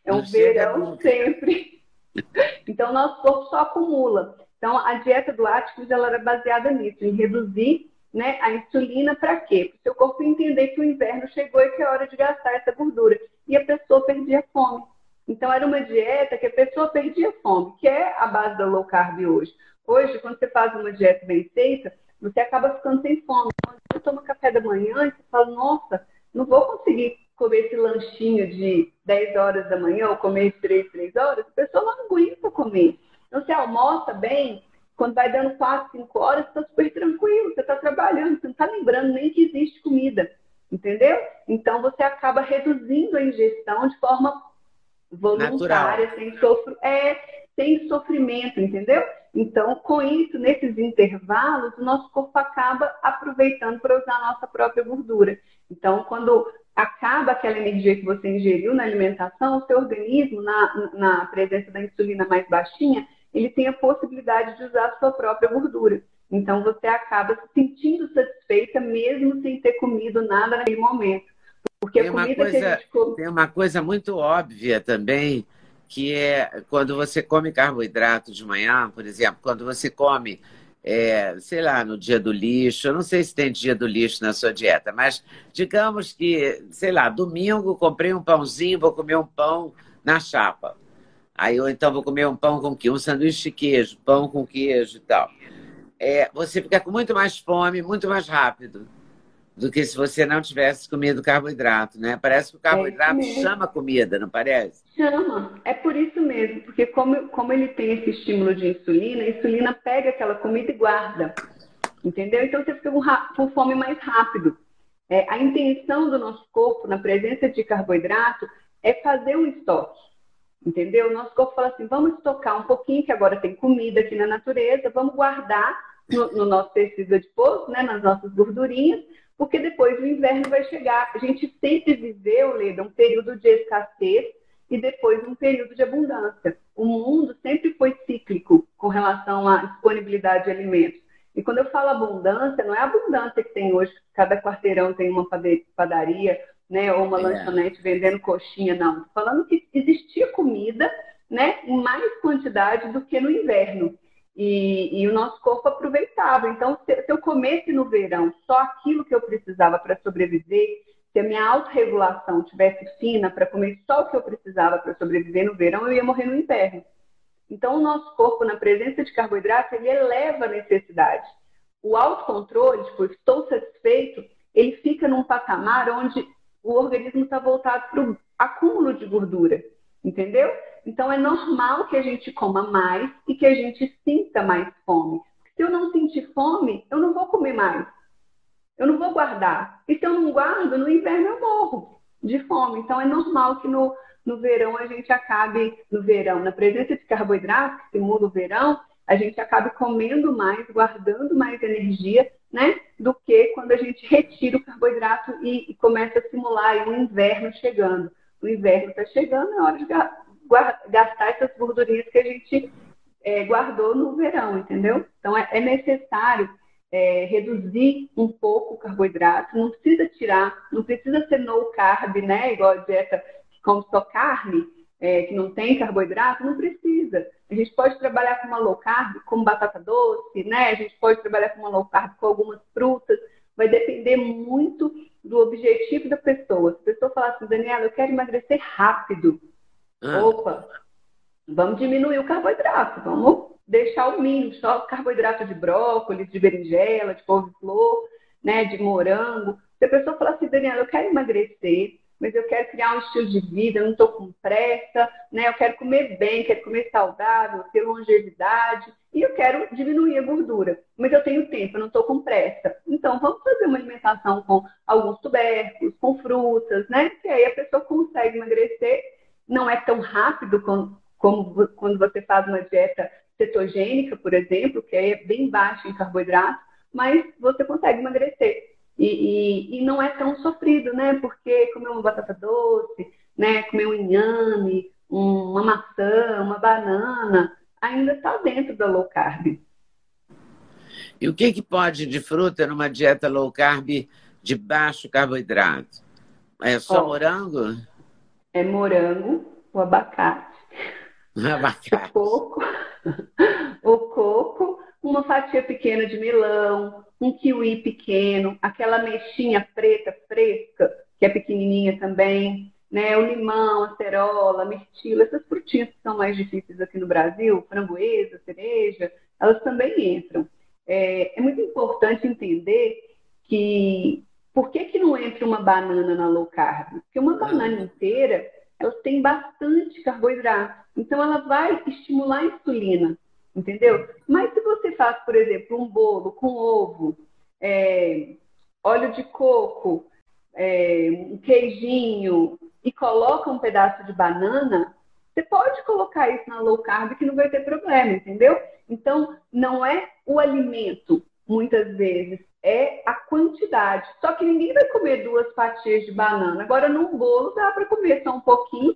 É um Não verão sempre. Então nosso corpo só acumula. Então a dieta do Atkins ela era baseada nisso, em reduzir né, a insulina para quê? Para o seu corpo entender que o inverno chegou e que é hora de gastar essa gordura. E a pessoa perdia fome. Então, era uma dieta que a pessoa perdia fome, que é a base da low carb hoje. Hoje, quando você faz uma dieta bem feita, você acaba ficando sem fome. Quando você toma café da manhã, você fala, nossa, não vou conseguir comer esse lanchinho de 10 horas da manhã ou comer de 3, 3 horas, a pessoa não aguenta comer. Então, você almoça bem, quando vai dando 4, 5 horas, você está super tranquilo, você está trabalhando, você não está lembrando nem que existe comida, entendeu? Então, você acaba reduzindo a ingestão de forma voluntária, sem, sofr é, sem sofrimento, entendeu? Então, com isso, nesses intervalos, o nosso corpo acaba aproveitando para usar a nossa própria gordura. Então, quando acaba aquela energia que você ingeriu na alimentação, o seu organismo, na, na presença da insulina mais baixinha, ele tem a possibilidade de usar a sua própria gordura. Então, você acaba se sentindo satisfeita mesmo sem ter comido nada naquele momento. Porque tem a comida coisa, que a gente come... Tem uma coisa muito óbvia também, que é quando você come carboidrato de manhã, por exemplo, quando você come, é, sei lá, no dia do lixo, eu não sei se tem dia do lixo na sua dieta, mas digamos que, sei lá, domingo comprei um pãozinho, vou comer um pão na chapa. Aí eu então vou comer um pão com quê? Um sanduíche de queijo, pão com queijo e tal. É, você fica com muito mais fome, muito mais rápido do que se você não tivesse comido carboidrato, né? Parece que o carboidrato é chama comida, não parece? Chama. É por isso mesmo, porque como, como ele tem esse estímulo de insulina, a insulina pega aquela comida e guarda. Entendeu? Então você fica com, com fome mais rápido. É, a intenção do nosso corpo, na presença de carboidrato, é fazer um estoque. Entendeu? Nosso corpo fala assim: vamos estocar um pouquinho, que agora tem comida aqui na natureza, vamos guardar no, no nosso tecido adiposo, né, nas nossas gordurinhas, porque depois o inverno vai chegar. A gente sempre viveu, Leda, um período de escassez e depois um período de abundância. O mundo sempre foi cíclico com relação à disponibilidade de alimentos. E quando eu falo abundância, não é a abundância que tem hoje, cada quarteirão tem uma padaria, né, ou uma é. lanchonete vendendo coxinha, não. Falando que existia comida, né, em mais quantidade do que no inverno. E, e, o nosso corpo aproveitava. Então, se, se eu comesse no verão só aquilo que eu precisava para sobreviver, se a minha autorregulação tivesse fina para comer só o que eu precisava para sobreviver no verão, eu ia morrer no inverno. Então, o nosso corpo, na presença de carboidrato, ele eleva a necessidade. O autocontrole, tipo, estou satisfeito, ele fica num patamar onde o organismo está voltado para o acúmulo de gordura, entendeu? Então, é normal que a gente coma mais e que a gente sinta mais fome. Se eu não sentir fome, eu não vou comer mais. Eu não vou guardar. E se eu não guardo, no inverno eu morro de fome. Então é normal que no, no verão a gente acabe, no verão, na presença de carboidratos, que muda o verão, a gente acabe comendo mais, guardando mais energia, né? Do que quando a gente retira o carboidrato e, e começa a simular o inverno chegando. O inverno está chegando, é hora de gastar essas gordurinhas que a gente é, guardou no verão, entendeu? Então é, é necessário é, reduzir um pouco o carboidrato, não precisa tirar, não precisa ser no carb, né? Igual a dieta que come só carne, é, que não tem carboidrato, não precisa. A gente pode trabalhar com uma low carb, com batata doce, né? A gente pode trabalhar com uma low carb com algumas frutas. Vai depender muito do objetivo da pessoa. Se a pessoa falar assim, Daniela, eu quero emagrecer rápido. Ah. Opa, vamos diminuir o carboidrato, vamos deixar o mínimo, só carboidrato de brócolis, de berinjela, de couve-flor, né, de morango. Se a pessoa falar assim, Daniela, eu quero emagrecer, mas eu quero criar um estilo de vida, eu não estou com pressa, né? Eu quero comer bem, quero comer saudável, ter longevidade e eu quero diminuir a gordura, mas eu tenho tempo, eu não estou com pressa. Então vamos fazer uma alimentação com alguns tubérculos, com frutas, né? Que aí a pessoa consegue emagrecer. Não é tão rápido como, como quando você faz uma dieta cetogênica, por exemplo, que é bem baixa em carboidrato, mas você consegue emagrecer. E, e, e, não é tão sofrido, né? Porque comer uma batata doce, né? comer um inhame, uma maçã, uma banana, ainda está dentro da low carb. E o que, que pode de fruta numa dieta low carb de baixo carboidrato? É só Ó, morango? É morango, o abacate. Abacate. O coco, o coco, uma fatia pequena de melão, um kiwi pequeno, aquela mexinha preta fresca, que é pequenininha também, né? O limão, a cerola, a mirtila, essas frutinhas que são mais difíceis aqui no Brasil, framboesa, cereja, elas também entram. É, é muito importante entender que por que, que não entra uma banana na low carb? Porque uma banana inteira ela tem bastante carboidrato. Então, ela vai estimular a insulina, entendeu? Mas se você faz, por exemplo, um bolo com ovo, é, óleo de coco, é, um queijinho e coloca um pedaço de banana, você pode colocar isso na low carb que não vai ter problema, entendeu? Então, não é o alimento, muitas vezes, é a quantidade. Só que ninguém vai comer duas fatias de banana. Agora, num bolo, dá para comer só um pouquinho,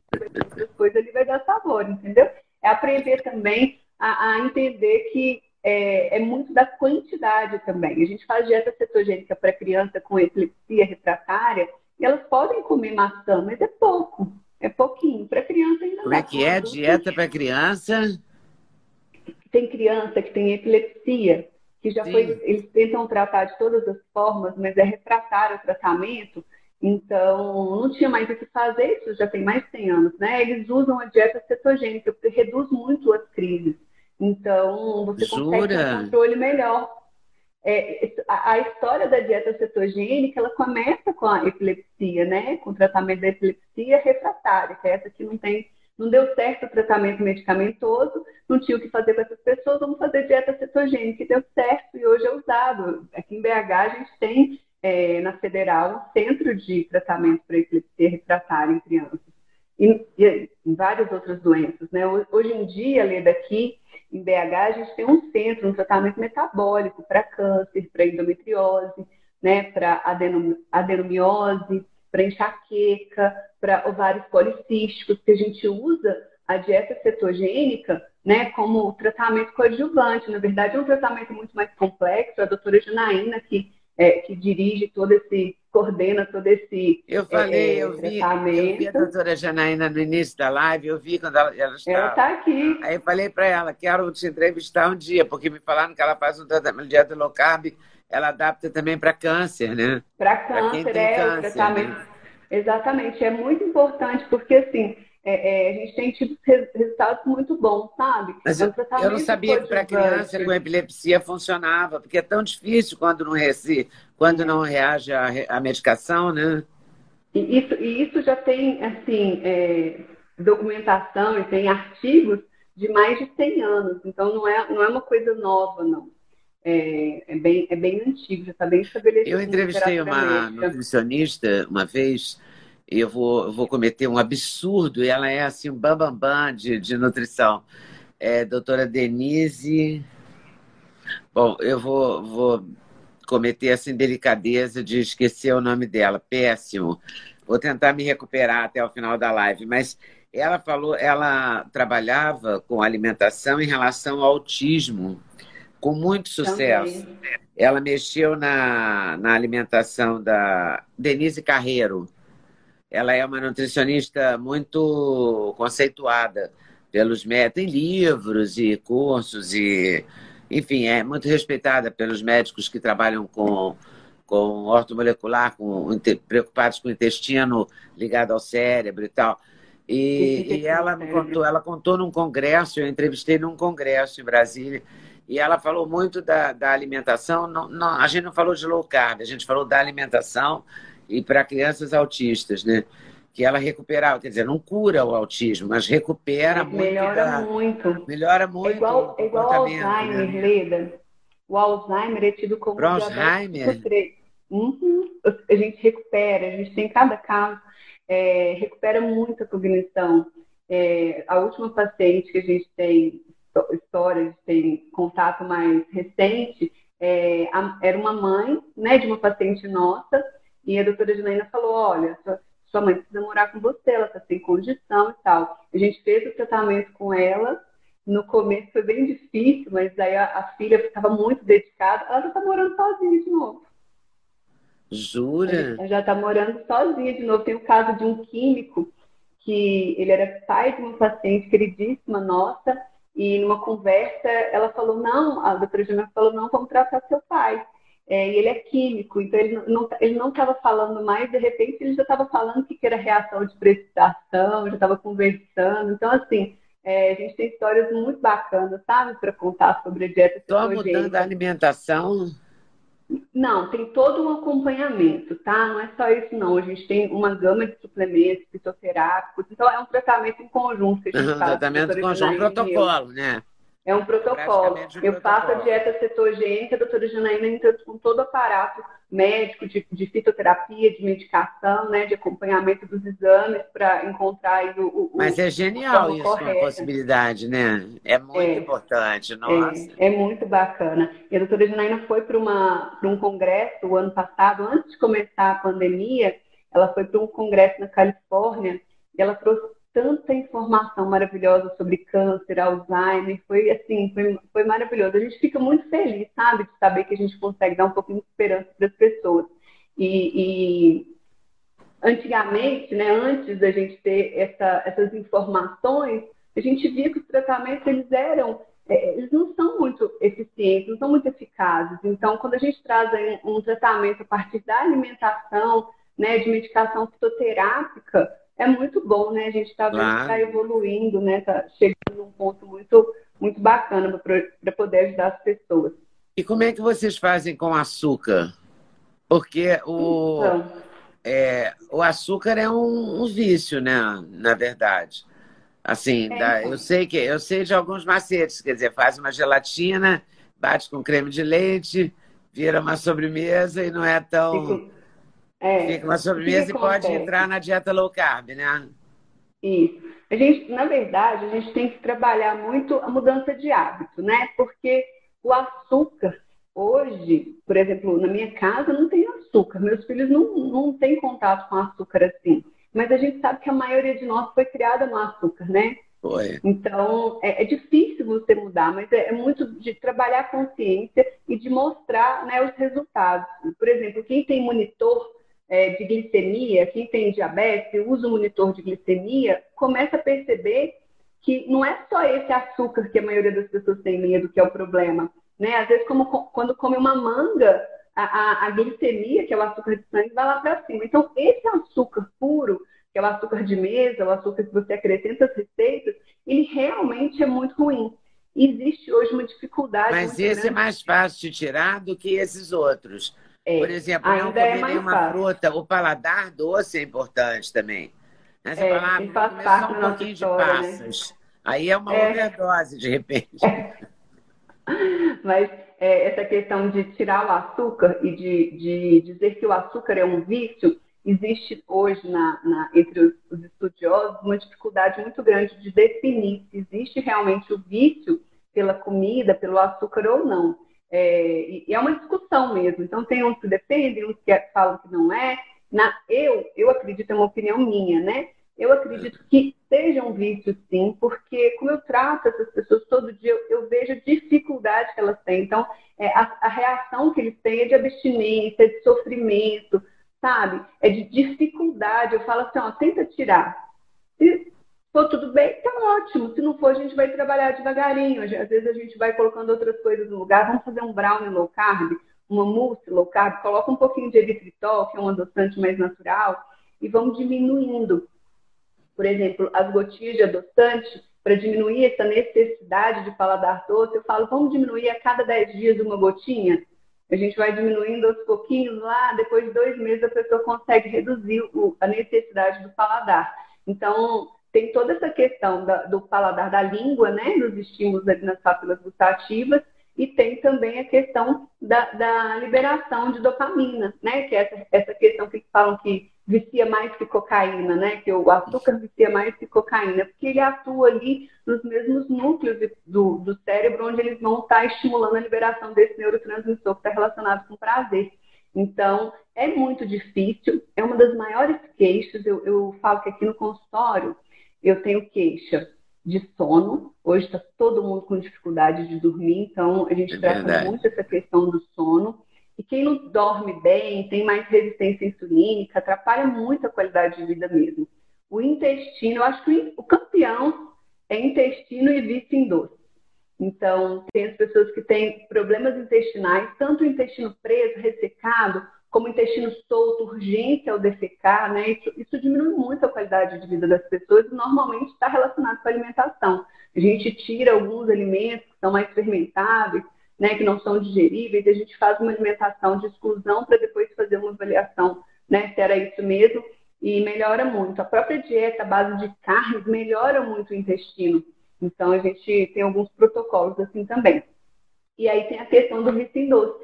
coisas ali vai dar sabor, entendeu? É aprender também a, a entender que é, é, muito da quantidade também. A gente faz dieta cetogênica para criança com epilepsia refratária e elas podem comer maçã, mas é pouco, é pouquinho. Para criança ainda Como é que é dieta para criança? Tem criança que tem epilepsia que já Sim. foi, eles tentam tratar de todas as formas, mas é refratário o tratamento, então não tinha mais o que fazer, isso já tem mais de 100 anos, né? Eles usam a dieta cetogênica, porque reduz muito as crises. Então, você Jura? consegue ter um controle melhor. É, a, a, história da dieta cetogênica, ela começa com a epilepsia, né? Com o tratamento da epilepsia refratária, que é essa que não tem não deu certo o tratamento medicamentoso, não tinha o que fazer com essas pessoas, vamos fazer dieta cetogênica, e deu certo, e hoje é usado. Aqui em BH a gente tem, é, na Federal, um centro de tratamento para epilepsia refratária em crianças. E, e, em várias outras doenças. Né? Hoje em dia, Leda, aqui em BH, a gente tem um centro, um tratamento metabólico para câncer, para endometriose, né? para adenomiose, para enxaqueca, para ovários policísticos, que a gente usa a dieta cetogênica né, como tratamento coadjuvante. Na verdade, é um tratamento muito mais complexo. A doutora Janaína, que é, que dirige todo esse, coordena todo esse Eu falei, é, eu, vi, eu vi a doutora Janaína no início da live, eu vi quando ela, ela estava. Ela está aqui. Aí eu falei para ela, quero te entrevistar um dia, porque me falaram que ela faz um tratamento de dieta low carb, ela adapta também para câncer, né? Para câncer, é, câncer, o tratamento. Né? Exatamente, é muito importante, porque assim, é, é, a gente tem tido resultados muito bons, sabe? Mas eu, eu não sabia que para criança com epilepsia funcionava, porque é tão difícil quando não, rece, quando não reage à medicação, né? E isso, e isso já tem, assim, é, documentação e tem artigos de mais de 100 anos, então não é, não é uma coisa nova, não. É, é bem, é bem antigo, já está bem estabelecido. Eu entrevistei uma nutricionista uma vez eu vou, eu vou cometer um absurdo, e ela é assim, um bambambam bam, bam de, de nutrição. É, doutora Denise. Bom, eu vou, vou cometer essa indelicadeza de esquecer o nome dela, péssimo. Vou tentar me recuperar até o final da live, mas ela falou, ela trabalhava com alimentação em relação ao autismo, com muito sucesso. Também. Ela mexeu na, na alimentação da Denise Carreiro ela é uma nutricionista muito conceituada pelos médicos, tem livros e cursos e, enfim, é muito respeitada pelos médicos que trabalham com com ortomolecular, com, preocupados com o intestino ligado ao cérebro e tal. E, e ela contou, ela contou num congresso, eu entrevistei num congresso em Brasília, e ela falou muito da, da alimentação. Não, não, a gente não falou de low carb, a gente falou da alimentação e para crianças autistas, né? Que ela recuperava, quer dizer, não cura o autismo, mas recupera mas muito. Melhora muito. Melhora muito. É igual, é igual Alzheimer, né? Leda. O Alzheimer é tido como. Alzheimer? Uhum. A gente recupera, a gente tem cada caso, é, recupera muito a cognição. É, a última paciente que a gente tem história, tem contato mais recente, é, a, era uma mãe né, de uma paciente nossa e a doutora Janaína falou: olha, sua mãe precisa morar com você, ela está sem condição e tal. A gente fez o tratamento com ela. No começo foi bem difícil, mas aí a, a filha estava muito dedicada. Ela já está morando sozinha de novo. Jura? Ela já está morando sozinha de novo. Tem o caso de um químico que ele era pai de uma paciente queridíssima nossa, e numa conversa ela falou: não, a doutora Janaína falou: não, vamos tratar seu pai é, e ele é químico, então ele não estava falando mais, de repente ele já estava falando que era reação de precipitação, já estava conversando. Então, assim, é, a gente tem histórias muito bacanas, sabe, para contar sobre a dieta Só mudando a alimentação? Não, tem todo um acompanhamento, tá? Não é só isso, não. A gente tem uma gama de suplementos fitoterápicos, então é um tratamento em conjunto que a gente uhum, faz. Tratamento em conjunto, protocolo, né? É um protocolo. Um eu protocolo. faço a dieta cetogênica, a doutora Janaína entra com todo o aparato médico de, de, fitoterapia, de medicação, né, de acompanhamento dos exames para encontrar o, o, Mas é genial isso, correto. uma possibilidade, né? É muito é, importante, nossa. É, é, muito bacana. E a doutora Janaína foi para um congresso o ano passado, antes de começar a pandemia, ela foi para um congresso na Califórnia e ela trouxe tanta informação maravilhosa sobre câncer, Alzheimer, foi assim, foi, foi maravilhoso. A gente fica muito feliz, sabe, de saber que a gente consegue dar um pouquinho de esperança para as pessoas. E, e, antigamente, né, antes da gente ter essa, essas informações, a gente via que os tratamentos eles eram é, eles não são muito eficientes, não são muito eficazes. Então, quando a gente traz um, tratamento a partir da alimentação, né, de medicação fitoterápica, é muito bom, né? A gente está claro. tá evoluindo, né? Está chegando num ponto muito, muito bacana para poder ajudar as pessoas. E como é que vocês fazem com açúcar? Porque o, então, é, o açúcar é um, um, vício, né? Na verdade. Assim, é, dá, então. eu sei que eu sei de alguns macetes, quer dizer, faz uma gelatina, bate com creme de leite, vira uma sobremesa e não é tão. É, Fica uma sobremesa e pode entrar na dieta low carb, né? Isso. A gente, na verdade, a gente tem que trabalhar muito a mudança de hábito, né? Porque o açúcar, hoje, por exemplo, na minha casa não tem açúcar. Meus filhos não, não têm contato com açúcar assim. Mas a gente sabe que a maioria de nós foi criada no açúcar, né? Foi. Então, é, é, difícil você mudar, mas é, é, muito de trabalhar a consciência e de mostrar né, os resultados. Por exemplo, quem tem monitor é, de glicemia, quem tem diabetes, usa o monitor de glicemia, começa a perceber que não é só esse açúcar que a maioria das pessoas tem medo que é o problema. Né? Às vezes, como, quando come uma manga, a, a, a glicemia, que é o açúcar de sangue, vai lá para cima. Então, esse açúcar puro, que é o açúcar de mesa, o açúcar que você acrescenta às receitas, ele realmente é muito ruim. Existe hoje uma dificuldade. Mas esse é grande. é mais fácil de tirar do que esses outros. É, Por exemplo, não comer é nenhuma fácil. fruta. O paladar doce é importante também. Né? Você é, ah, um pouquinho história, de né? passas. Né? Aí é uma é. overdose, de repente. Mas é, essa questão de tirar o açúcar e de, de, dizer que o açúcar é um vício, existe hoje na, na, entre os, os, estudiosos uma dificuldade muito grande de definir se existe realmente o vício pela comida, pelo açúcar ou não. É, e é uma discussão mesmo. Então, tem uns que defendem, uns que falam que não é. Na, eu, eu acredito, é uma opinião minha, né? Eu acredito que seja um vício, sim, porque como eu trato essas pessoas todo dia, eu, eu vejo a dificuldade que elas têm. Então, é, a, a, reação que eles têm é de abstinência, de sofrimento, sabe? É de dificuldade. Eu falo assim, ó, tenta tirar. Se for tudo bem, tá ótimo. Se não for, a gente vai trabalhar devagarinho. Às vezes a gente vai colocando outras coisas no lugar. Vamos fazer um brownie low carb, uma mousse low carb, coloca um pouquinho de eritritol, que é um adoçante mais natural, e vamos diminuindo. Por exemplo, as gotinhas de adoçante, para diminuir essa necessidade de paladar doce, eu falo, vamos diminuir a cada 10 dias uma gotinha? A gente vai diminuindo aos pouquinhos lá, depois de dois meses a pessoa consegue reduzir a necessidade do paladar. Então, tem toda essa questão da, do paladar da língua, né, dos estímulos ali nas papilas gustativas, e tem também a questão da, da liberação de dopamina, né, que é essa, essa questão que falam que vicia mais que cocaína, né? Que o açúcar vicia mais que cocaína, porque ele atua ali nos mesmos núcleos do, do cérebro, onde eles vão estar estimulando a liberação desse neurotransmissor que está relacionado com prazer. Então, é muito difícil, é uma das maiores queixas. Eu, eu falo que aqui no consultório eu tenho queixa de sono. Hoje está todo mundo com dificuldade de dormir, então a gente é trata verdade. muito essa questão do sono. E quem não dorme bem, tem mais resistência insulínica, atrapalha muito a qualidade de vida mesmo. O intestino, eu acho que o campeão é intestino e vício em doce. Então, tem as pessoas que têm problemas intestinais, tanto o intestino preso, ressecado, como o intestino solto, urgência ao defecar, né? Isso, isso diminui muito a qualidade de vida das pessoas e normalmente está relacionado com a alimentação. A gente tira alguns alimentos que são mais fermentáveis, né, que não são digeríveis, a gente faz uma alimentação de exclusão para depois fazer uma avaliação né, se era isso mesmo, e melhora muito. A própria dieta à base de carnes melhora muito o intestino. Então, a gente tem alguns protocolos assim também. E aí tem a questão do vício em doce,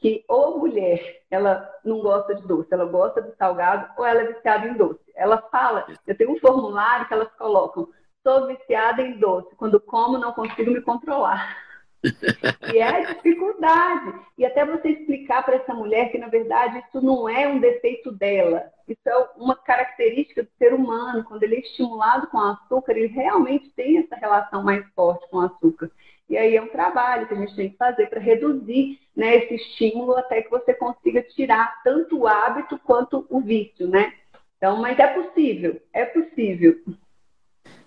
que ou mulher, ela não gosta de doce, ela gosta do salgado, ou ela é viciada em doce. Ela fala, eu tenho um formulário que elas colocam, sou viciada em doce, quando como não consigo me controlar. E é a dificuldade. E até você explicar para essa mulher que, na verdade, isso não é um defeito dela. Isso é uma característica do ser humano. Quando ele é estimulado com açúcar, ele realmente tem essa relação mais forte com o açúcar. E aí é um trabalho que a gente tem que fazer para reduzir né, esse estímulo até que você consiga tirar tanto o hábito quanto o vício, né? Então, mas é possível, é possível.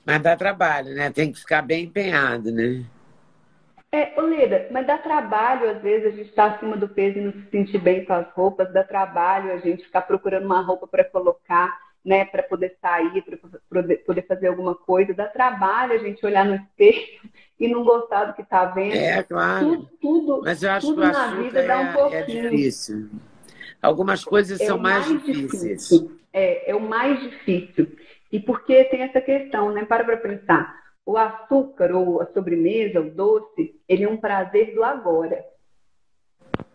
Mas dá trabalho, né? Tem que ficar bem empenhado, né? É, Oleda, mas dá trabalho, às vezes, a gente está acima do peso e não se sentir bem com as roupas, dá trabalho a gente ficar procurando uma roupa para colocar, né, para poder sair, para poder fazer alguma coisa, dá trabalho a gente olhar no espelho e não gostar do que está vendo. É, claro. Tudo, tudo, mas eu acho tudo que o na vida é, dá um pouquinho. É difícil. Algumas coisas é são mais, mais difíceis. Difícil. É, é o mais difícil. E porque tem essa questão, né? Para para pensar o açúcar ou a sobremesa, o doce, ele é um prazer do agora.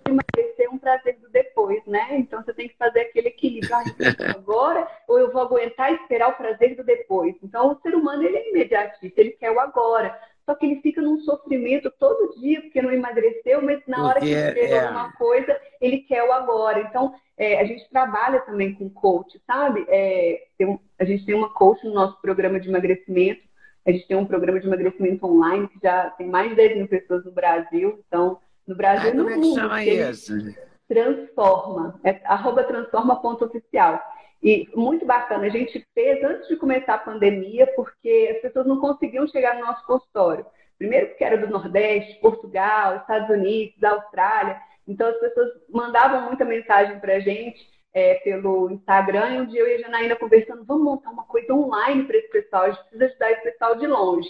Emagrecer é um prazer do depois, né? Então você tem que fazer aquele equilíbrio. Ah, agora ou eu vou aguentar esperar o prazer do depois. Então o ser humano ele é imediatista, ele quer o agora. Só que ele fica num sofrimento todo dia porque não emagreceu, mas na hora que ele é, alguma coisa, ele quer o agora. Então é, a gente trabalha também com coach, sabe? É, um, a gente tem uma coach no nosso programa de emagrecimento A gente tem um programa de emagrecimento online que já tem mais de 10 mil pessoas no Brasil. Então, no Brasil ah, no como mundo. Como é que chama isso? Transforma. É arroba transforma.oficial. E muito bacana, a gente fez antes de começar a pandemia, porque as pessoas não conseguiam chegar no nosso consultório. Primeiro porque era do Nordeste, Portugal, Estados Unidos, Austrália. Então as pessoas mandavam muita mensagem para a gente é, pelo Instagram. E um dia eu e a Janaína conversando, vamos montar uma coisa online para esse pessoal, a gente precisa ajudar esse pessoal de longe.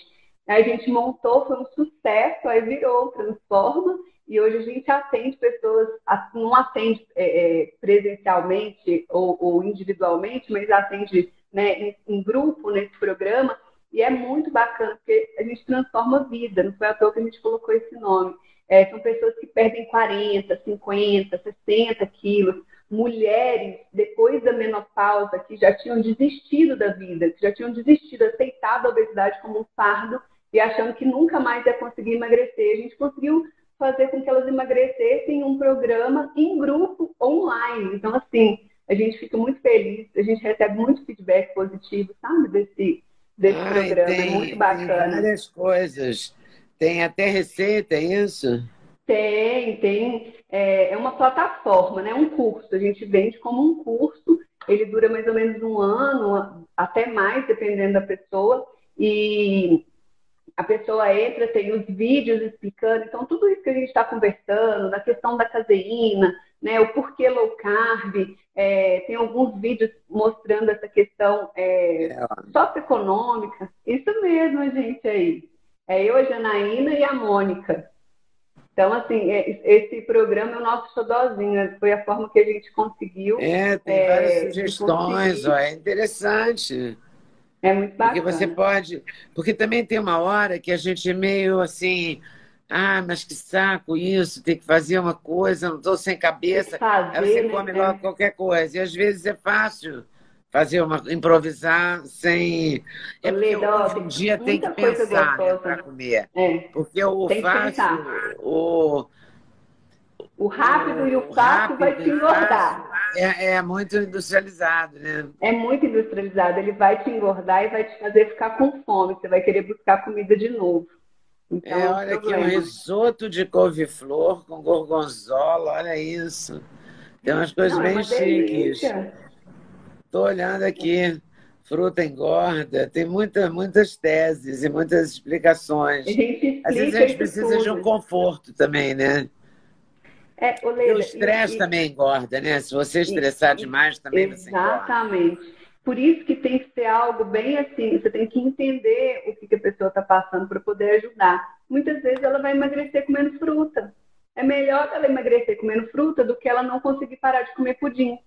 Aí a gente montou, foi um sucesso, aí virou Transforma. E hoje a gente atende pessoas, não atende é, é, presencialmente ou, ou, individualmente, mas atende né, em, em, grupo nesse programa. E é muito bacana, porque a gente transforma a vida, não foi à toa que a gente colocou esse nome. É, são pessoas que perdem 40, 50, 60 quilos, mulheres, depois da menopausa, que já tinham desistido da vida, que já tinham desistido, aceitado a obesidade como um fardo e achando que nunca mais ia conseguir emagrecer. A gente conseguiu fazer com que elas emagrecessem em um programa em grupo online. Então, assim, a gente fica muito feliz, a gente recebe muito feedback positivo, sabe, desse, desse Ai, programa. É tem, é muito bacana. Tem várias coisas. Tem até receita, é isso? Tem, tem. É, é uma plataforma, né? Um curso. A gente vende como um curso. Ele dura mais ou menos um ano, até mais, dependendo da pessoa. E a pessoa entra, tem os vídeos explicando, então tudo isso que a gente está conversando, na questão da caseína, né, o porquê low carb, é, tem alguns vídeos mostrando essa questão é, é. socioeconômica. Isso mesmo, gente, aí. É eu, a Janaína e a Mônica. Então, assim, é, esse programa é o nosso xodózinho, foi a forma que a gente conseguiu. É, tem é, várias sugestões, ó, é interessante. É muito bacana. Porque você pode. Porque também tem uma hora que a gente é meio assim. Ah, mas que saco isso, tem que fazer uma coisa, não estou sem cabeça. Fazer, Aí você né? come logo qualquer coisa. E às vezes é fácil fazer uma improvisar sem é porque em dia tem que pensar né, para comer é. porque o fácil o o rápido e o fácil vai te engordar. É, é, muito industrializado, né? É muito industrializado. Ele vai te engordar e vai te fazer ficar com fome. Você vai querer buscar comida de novo. Então, é, olha aqui, um risoto de couve-flor com gorgonzola, olha isso. Tem umas coisas Não, é bem é chiques. Estou olhando aqui. Fruta engorda, tem muita, muitas teses e muitas explicações. Às vezes a gente precisa tudo. de um conforto também, né? É, o estresse também engorda, né? Se você estressar demais, também você Exatamente. Por isso que tem que ser algo bem assim, você tem que entender o que, que a pessoa está passando para poder ajudar. Muitas vezes ela vai emagrecer comendo fruta. É melhor ela emagrecer comendo fruta do que ela não conseguir parar de comer pudim.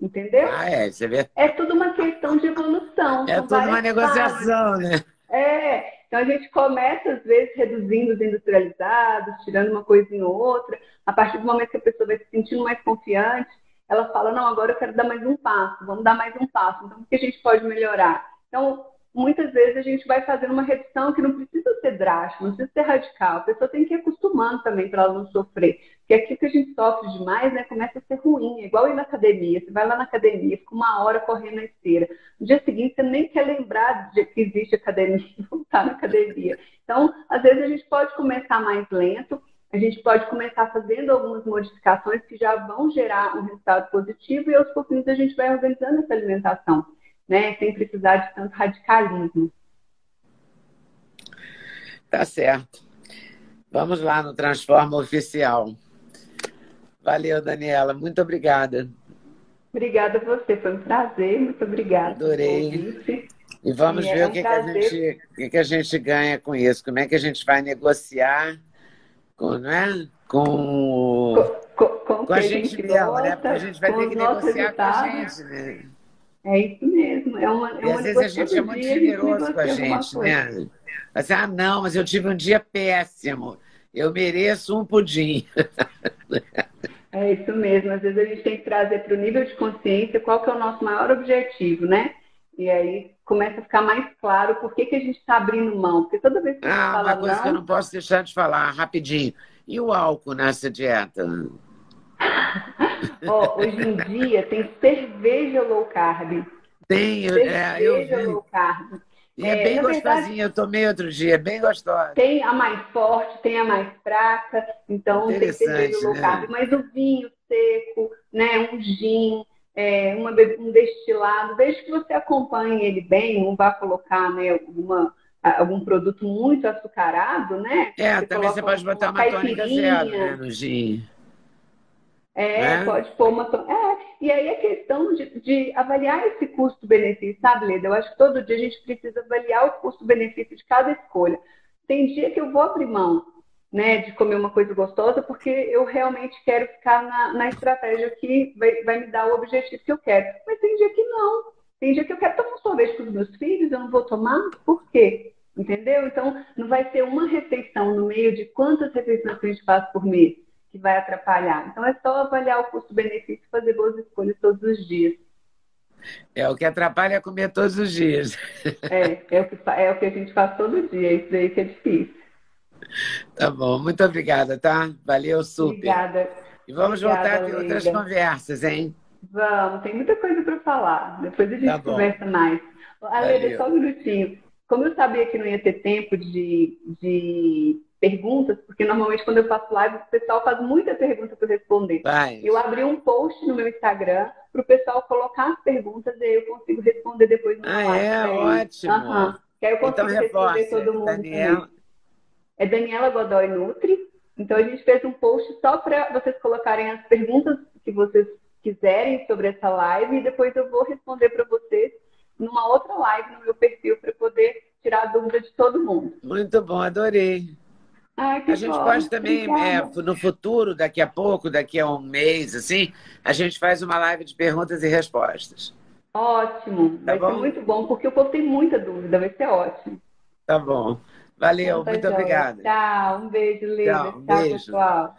Entendeu? Ah, é, você vê. É tudo uma questão de evolução. É tudo uma negociação, né? É, então a gente começa, às vezes, reduzindo os industrializados, tirando uma coisinha ou outra. A partir do momento que a pessoa vai se sentindo mais confiante, ela fala, não, agora eu quero dar mais um passo, vamos dar mais um passo. Então, o que a gente pode melhorar? Então, muitas vezes a gente vai fazendo uma redução que não precisa ser drástica, não precisa ser radical. A pessoa tem que ir acostumando também para ela não sofrer. Porque aqui que a gente sofre demais, né, começa a ser ruim. É igual ir na academia. Você vai lá na academia, fica uma hora correndo na esteira. No dia seguinte, você nem quer lembrar de que existe academia e voltar na academia. Então, às vezes a gente pode começar mais lento, a gente pode começar fazendo algumas modificações que já vão gerar um resultado positivo e aos pouquinhos a gente vai organizando essa alimentação né, sem precisar de tanto radicalismo. Tá certo. Vamos lá no Transforma Oficial. Valeu, Daniela. Muito obrigada. Obrigada a você. Foi um prazer. Muito obrigada. Adorei. E vamos e ver é o, que, que, a gente, que, que a gente ganha com isso. Como é que a gente vai negociar com, né? com, com, com, com a gente mesmo, né? Porque a gente vai ter que negociar com a gente, né? É isso mesmo. É uma, é e às vezes a gente é muito generoso com a gente, né? Assim, ah, não, mas eu tive um dia péssimo. Eu mereço um pudim. É isso mesmo. Às vezes a gente tem que trazer para o nível de consciência qual que é o nosso maior objetivo, né? E aí começa a ficar mais claro por que, que a gente está abrindo mão. Porque toda vez que a gente ah, fala uma coisa não... que eu não posso deixar de falar rapidinho. E o álcool nessa dieta? oh, hoje em dia tem cerveja low carb. Tem, cerveja é, eu vi. low carb. E é, é bem gostosinha, verdade, eu tomei outro dia, é bem gostosa. Tem a mais forte, tem a mais fraca, então tem cerveja low carb, né? mas o vinho seco, né, um gin, é, uma, um destilado, desde que você acompanhe ele bem, não vá colocar né, alguma, algum produto muito açucarado, né? É, você também você pode botar uma, uma tônica zero né, no gin. É, é, pode pôr uma. É, e aí a questão de, de avaliar esse custo-benefício, sabe, Leda? Eu acho que todo dia a gente precisa avaliar o custo-benefício de cada escolha. Tem dia que eu vou abrir mão né, de comer uma coisa gostosa, porque eu realmente quero ficar na, na estratégia que vai, vai, me dar o objetivo que eu quero. Mas tem dia que não. Tem dia que eu quero tomar um sorvete com os meus filhos, eu não vou tomar, por quê? Entendeu? Então, não vai ser uma refeição no meio de quantas refeições que a gente faz por mês que vai atrapalhar. Então, é só avaliar o custo-benefício e fazer boas escolhas todos os dias. É, o que atrapalha é comer todos os dias. É, é o que, é o que a gente faz todo dia, isso daí que é difícil. Tá bom, muito obrigada, tá? Valeu super. Obrigada. E vamos obrigada, voltar a ter outras conversas, hein? Vamos, tem muita coisa para falar. Depois a gente tá conversa mais. Aleda, só um minutinho. Como eu sabia que não ia ter tempo de, de perguntas, porque normalmente quando eu faço live, o pessoal faz muita pergunta para responder. Vai. Eu abri um post no meu Instagram para o pessoal colocar as perguntas e aí eu consigo responder depois no Ah, live. é? Ótimo. Uhum. Que aí eu consigo então, responder todo mundo. Daniela, é Daniela Godoy Nutri. Então a gente fez um post só para vocês colocarem as perguntas que vocês quiserem sobre essa live e depois eu vou responder para vocês numa outra live no meu perfil para poder tirar a dúvida de todo mundo. Muito bom, adorei. Ai, a gente bom. pode também, é, no futuro, daqui a pouco, daqui a um mês, assim, a gente faz uma live de perguntas e respostas. Ótimo, tá vai bom? ser muito bom, porque o povo tem muita dúvida, vai ser ótimo. Tá bom. Valeu, muito obrigada. Tchau, um beijo, Lívia. Tchau, um Tchau beijo. pessoal.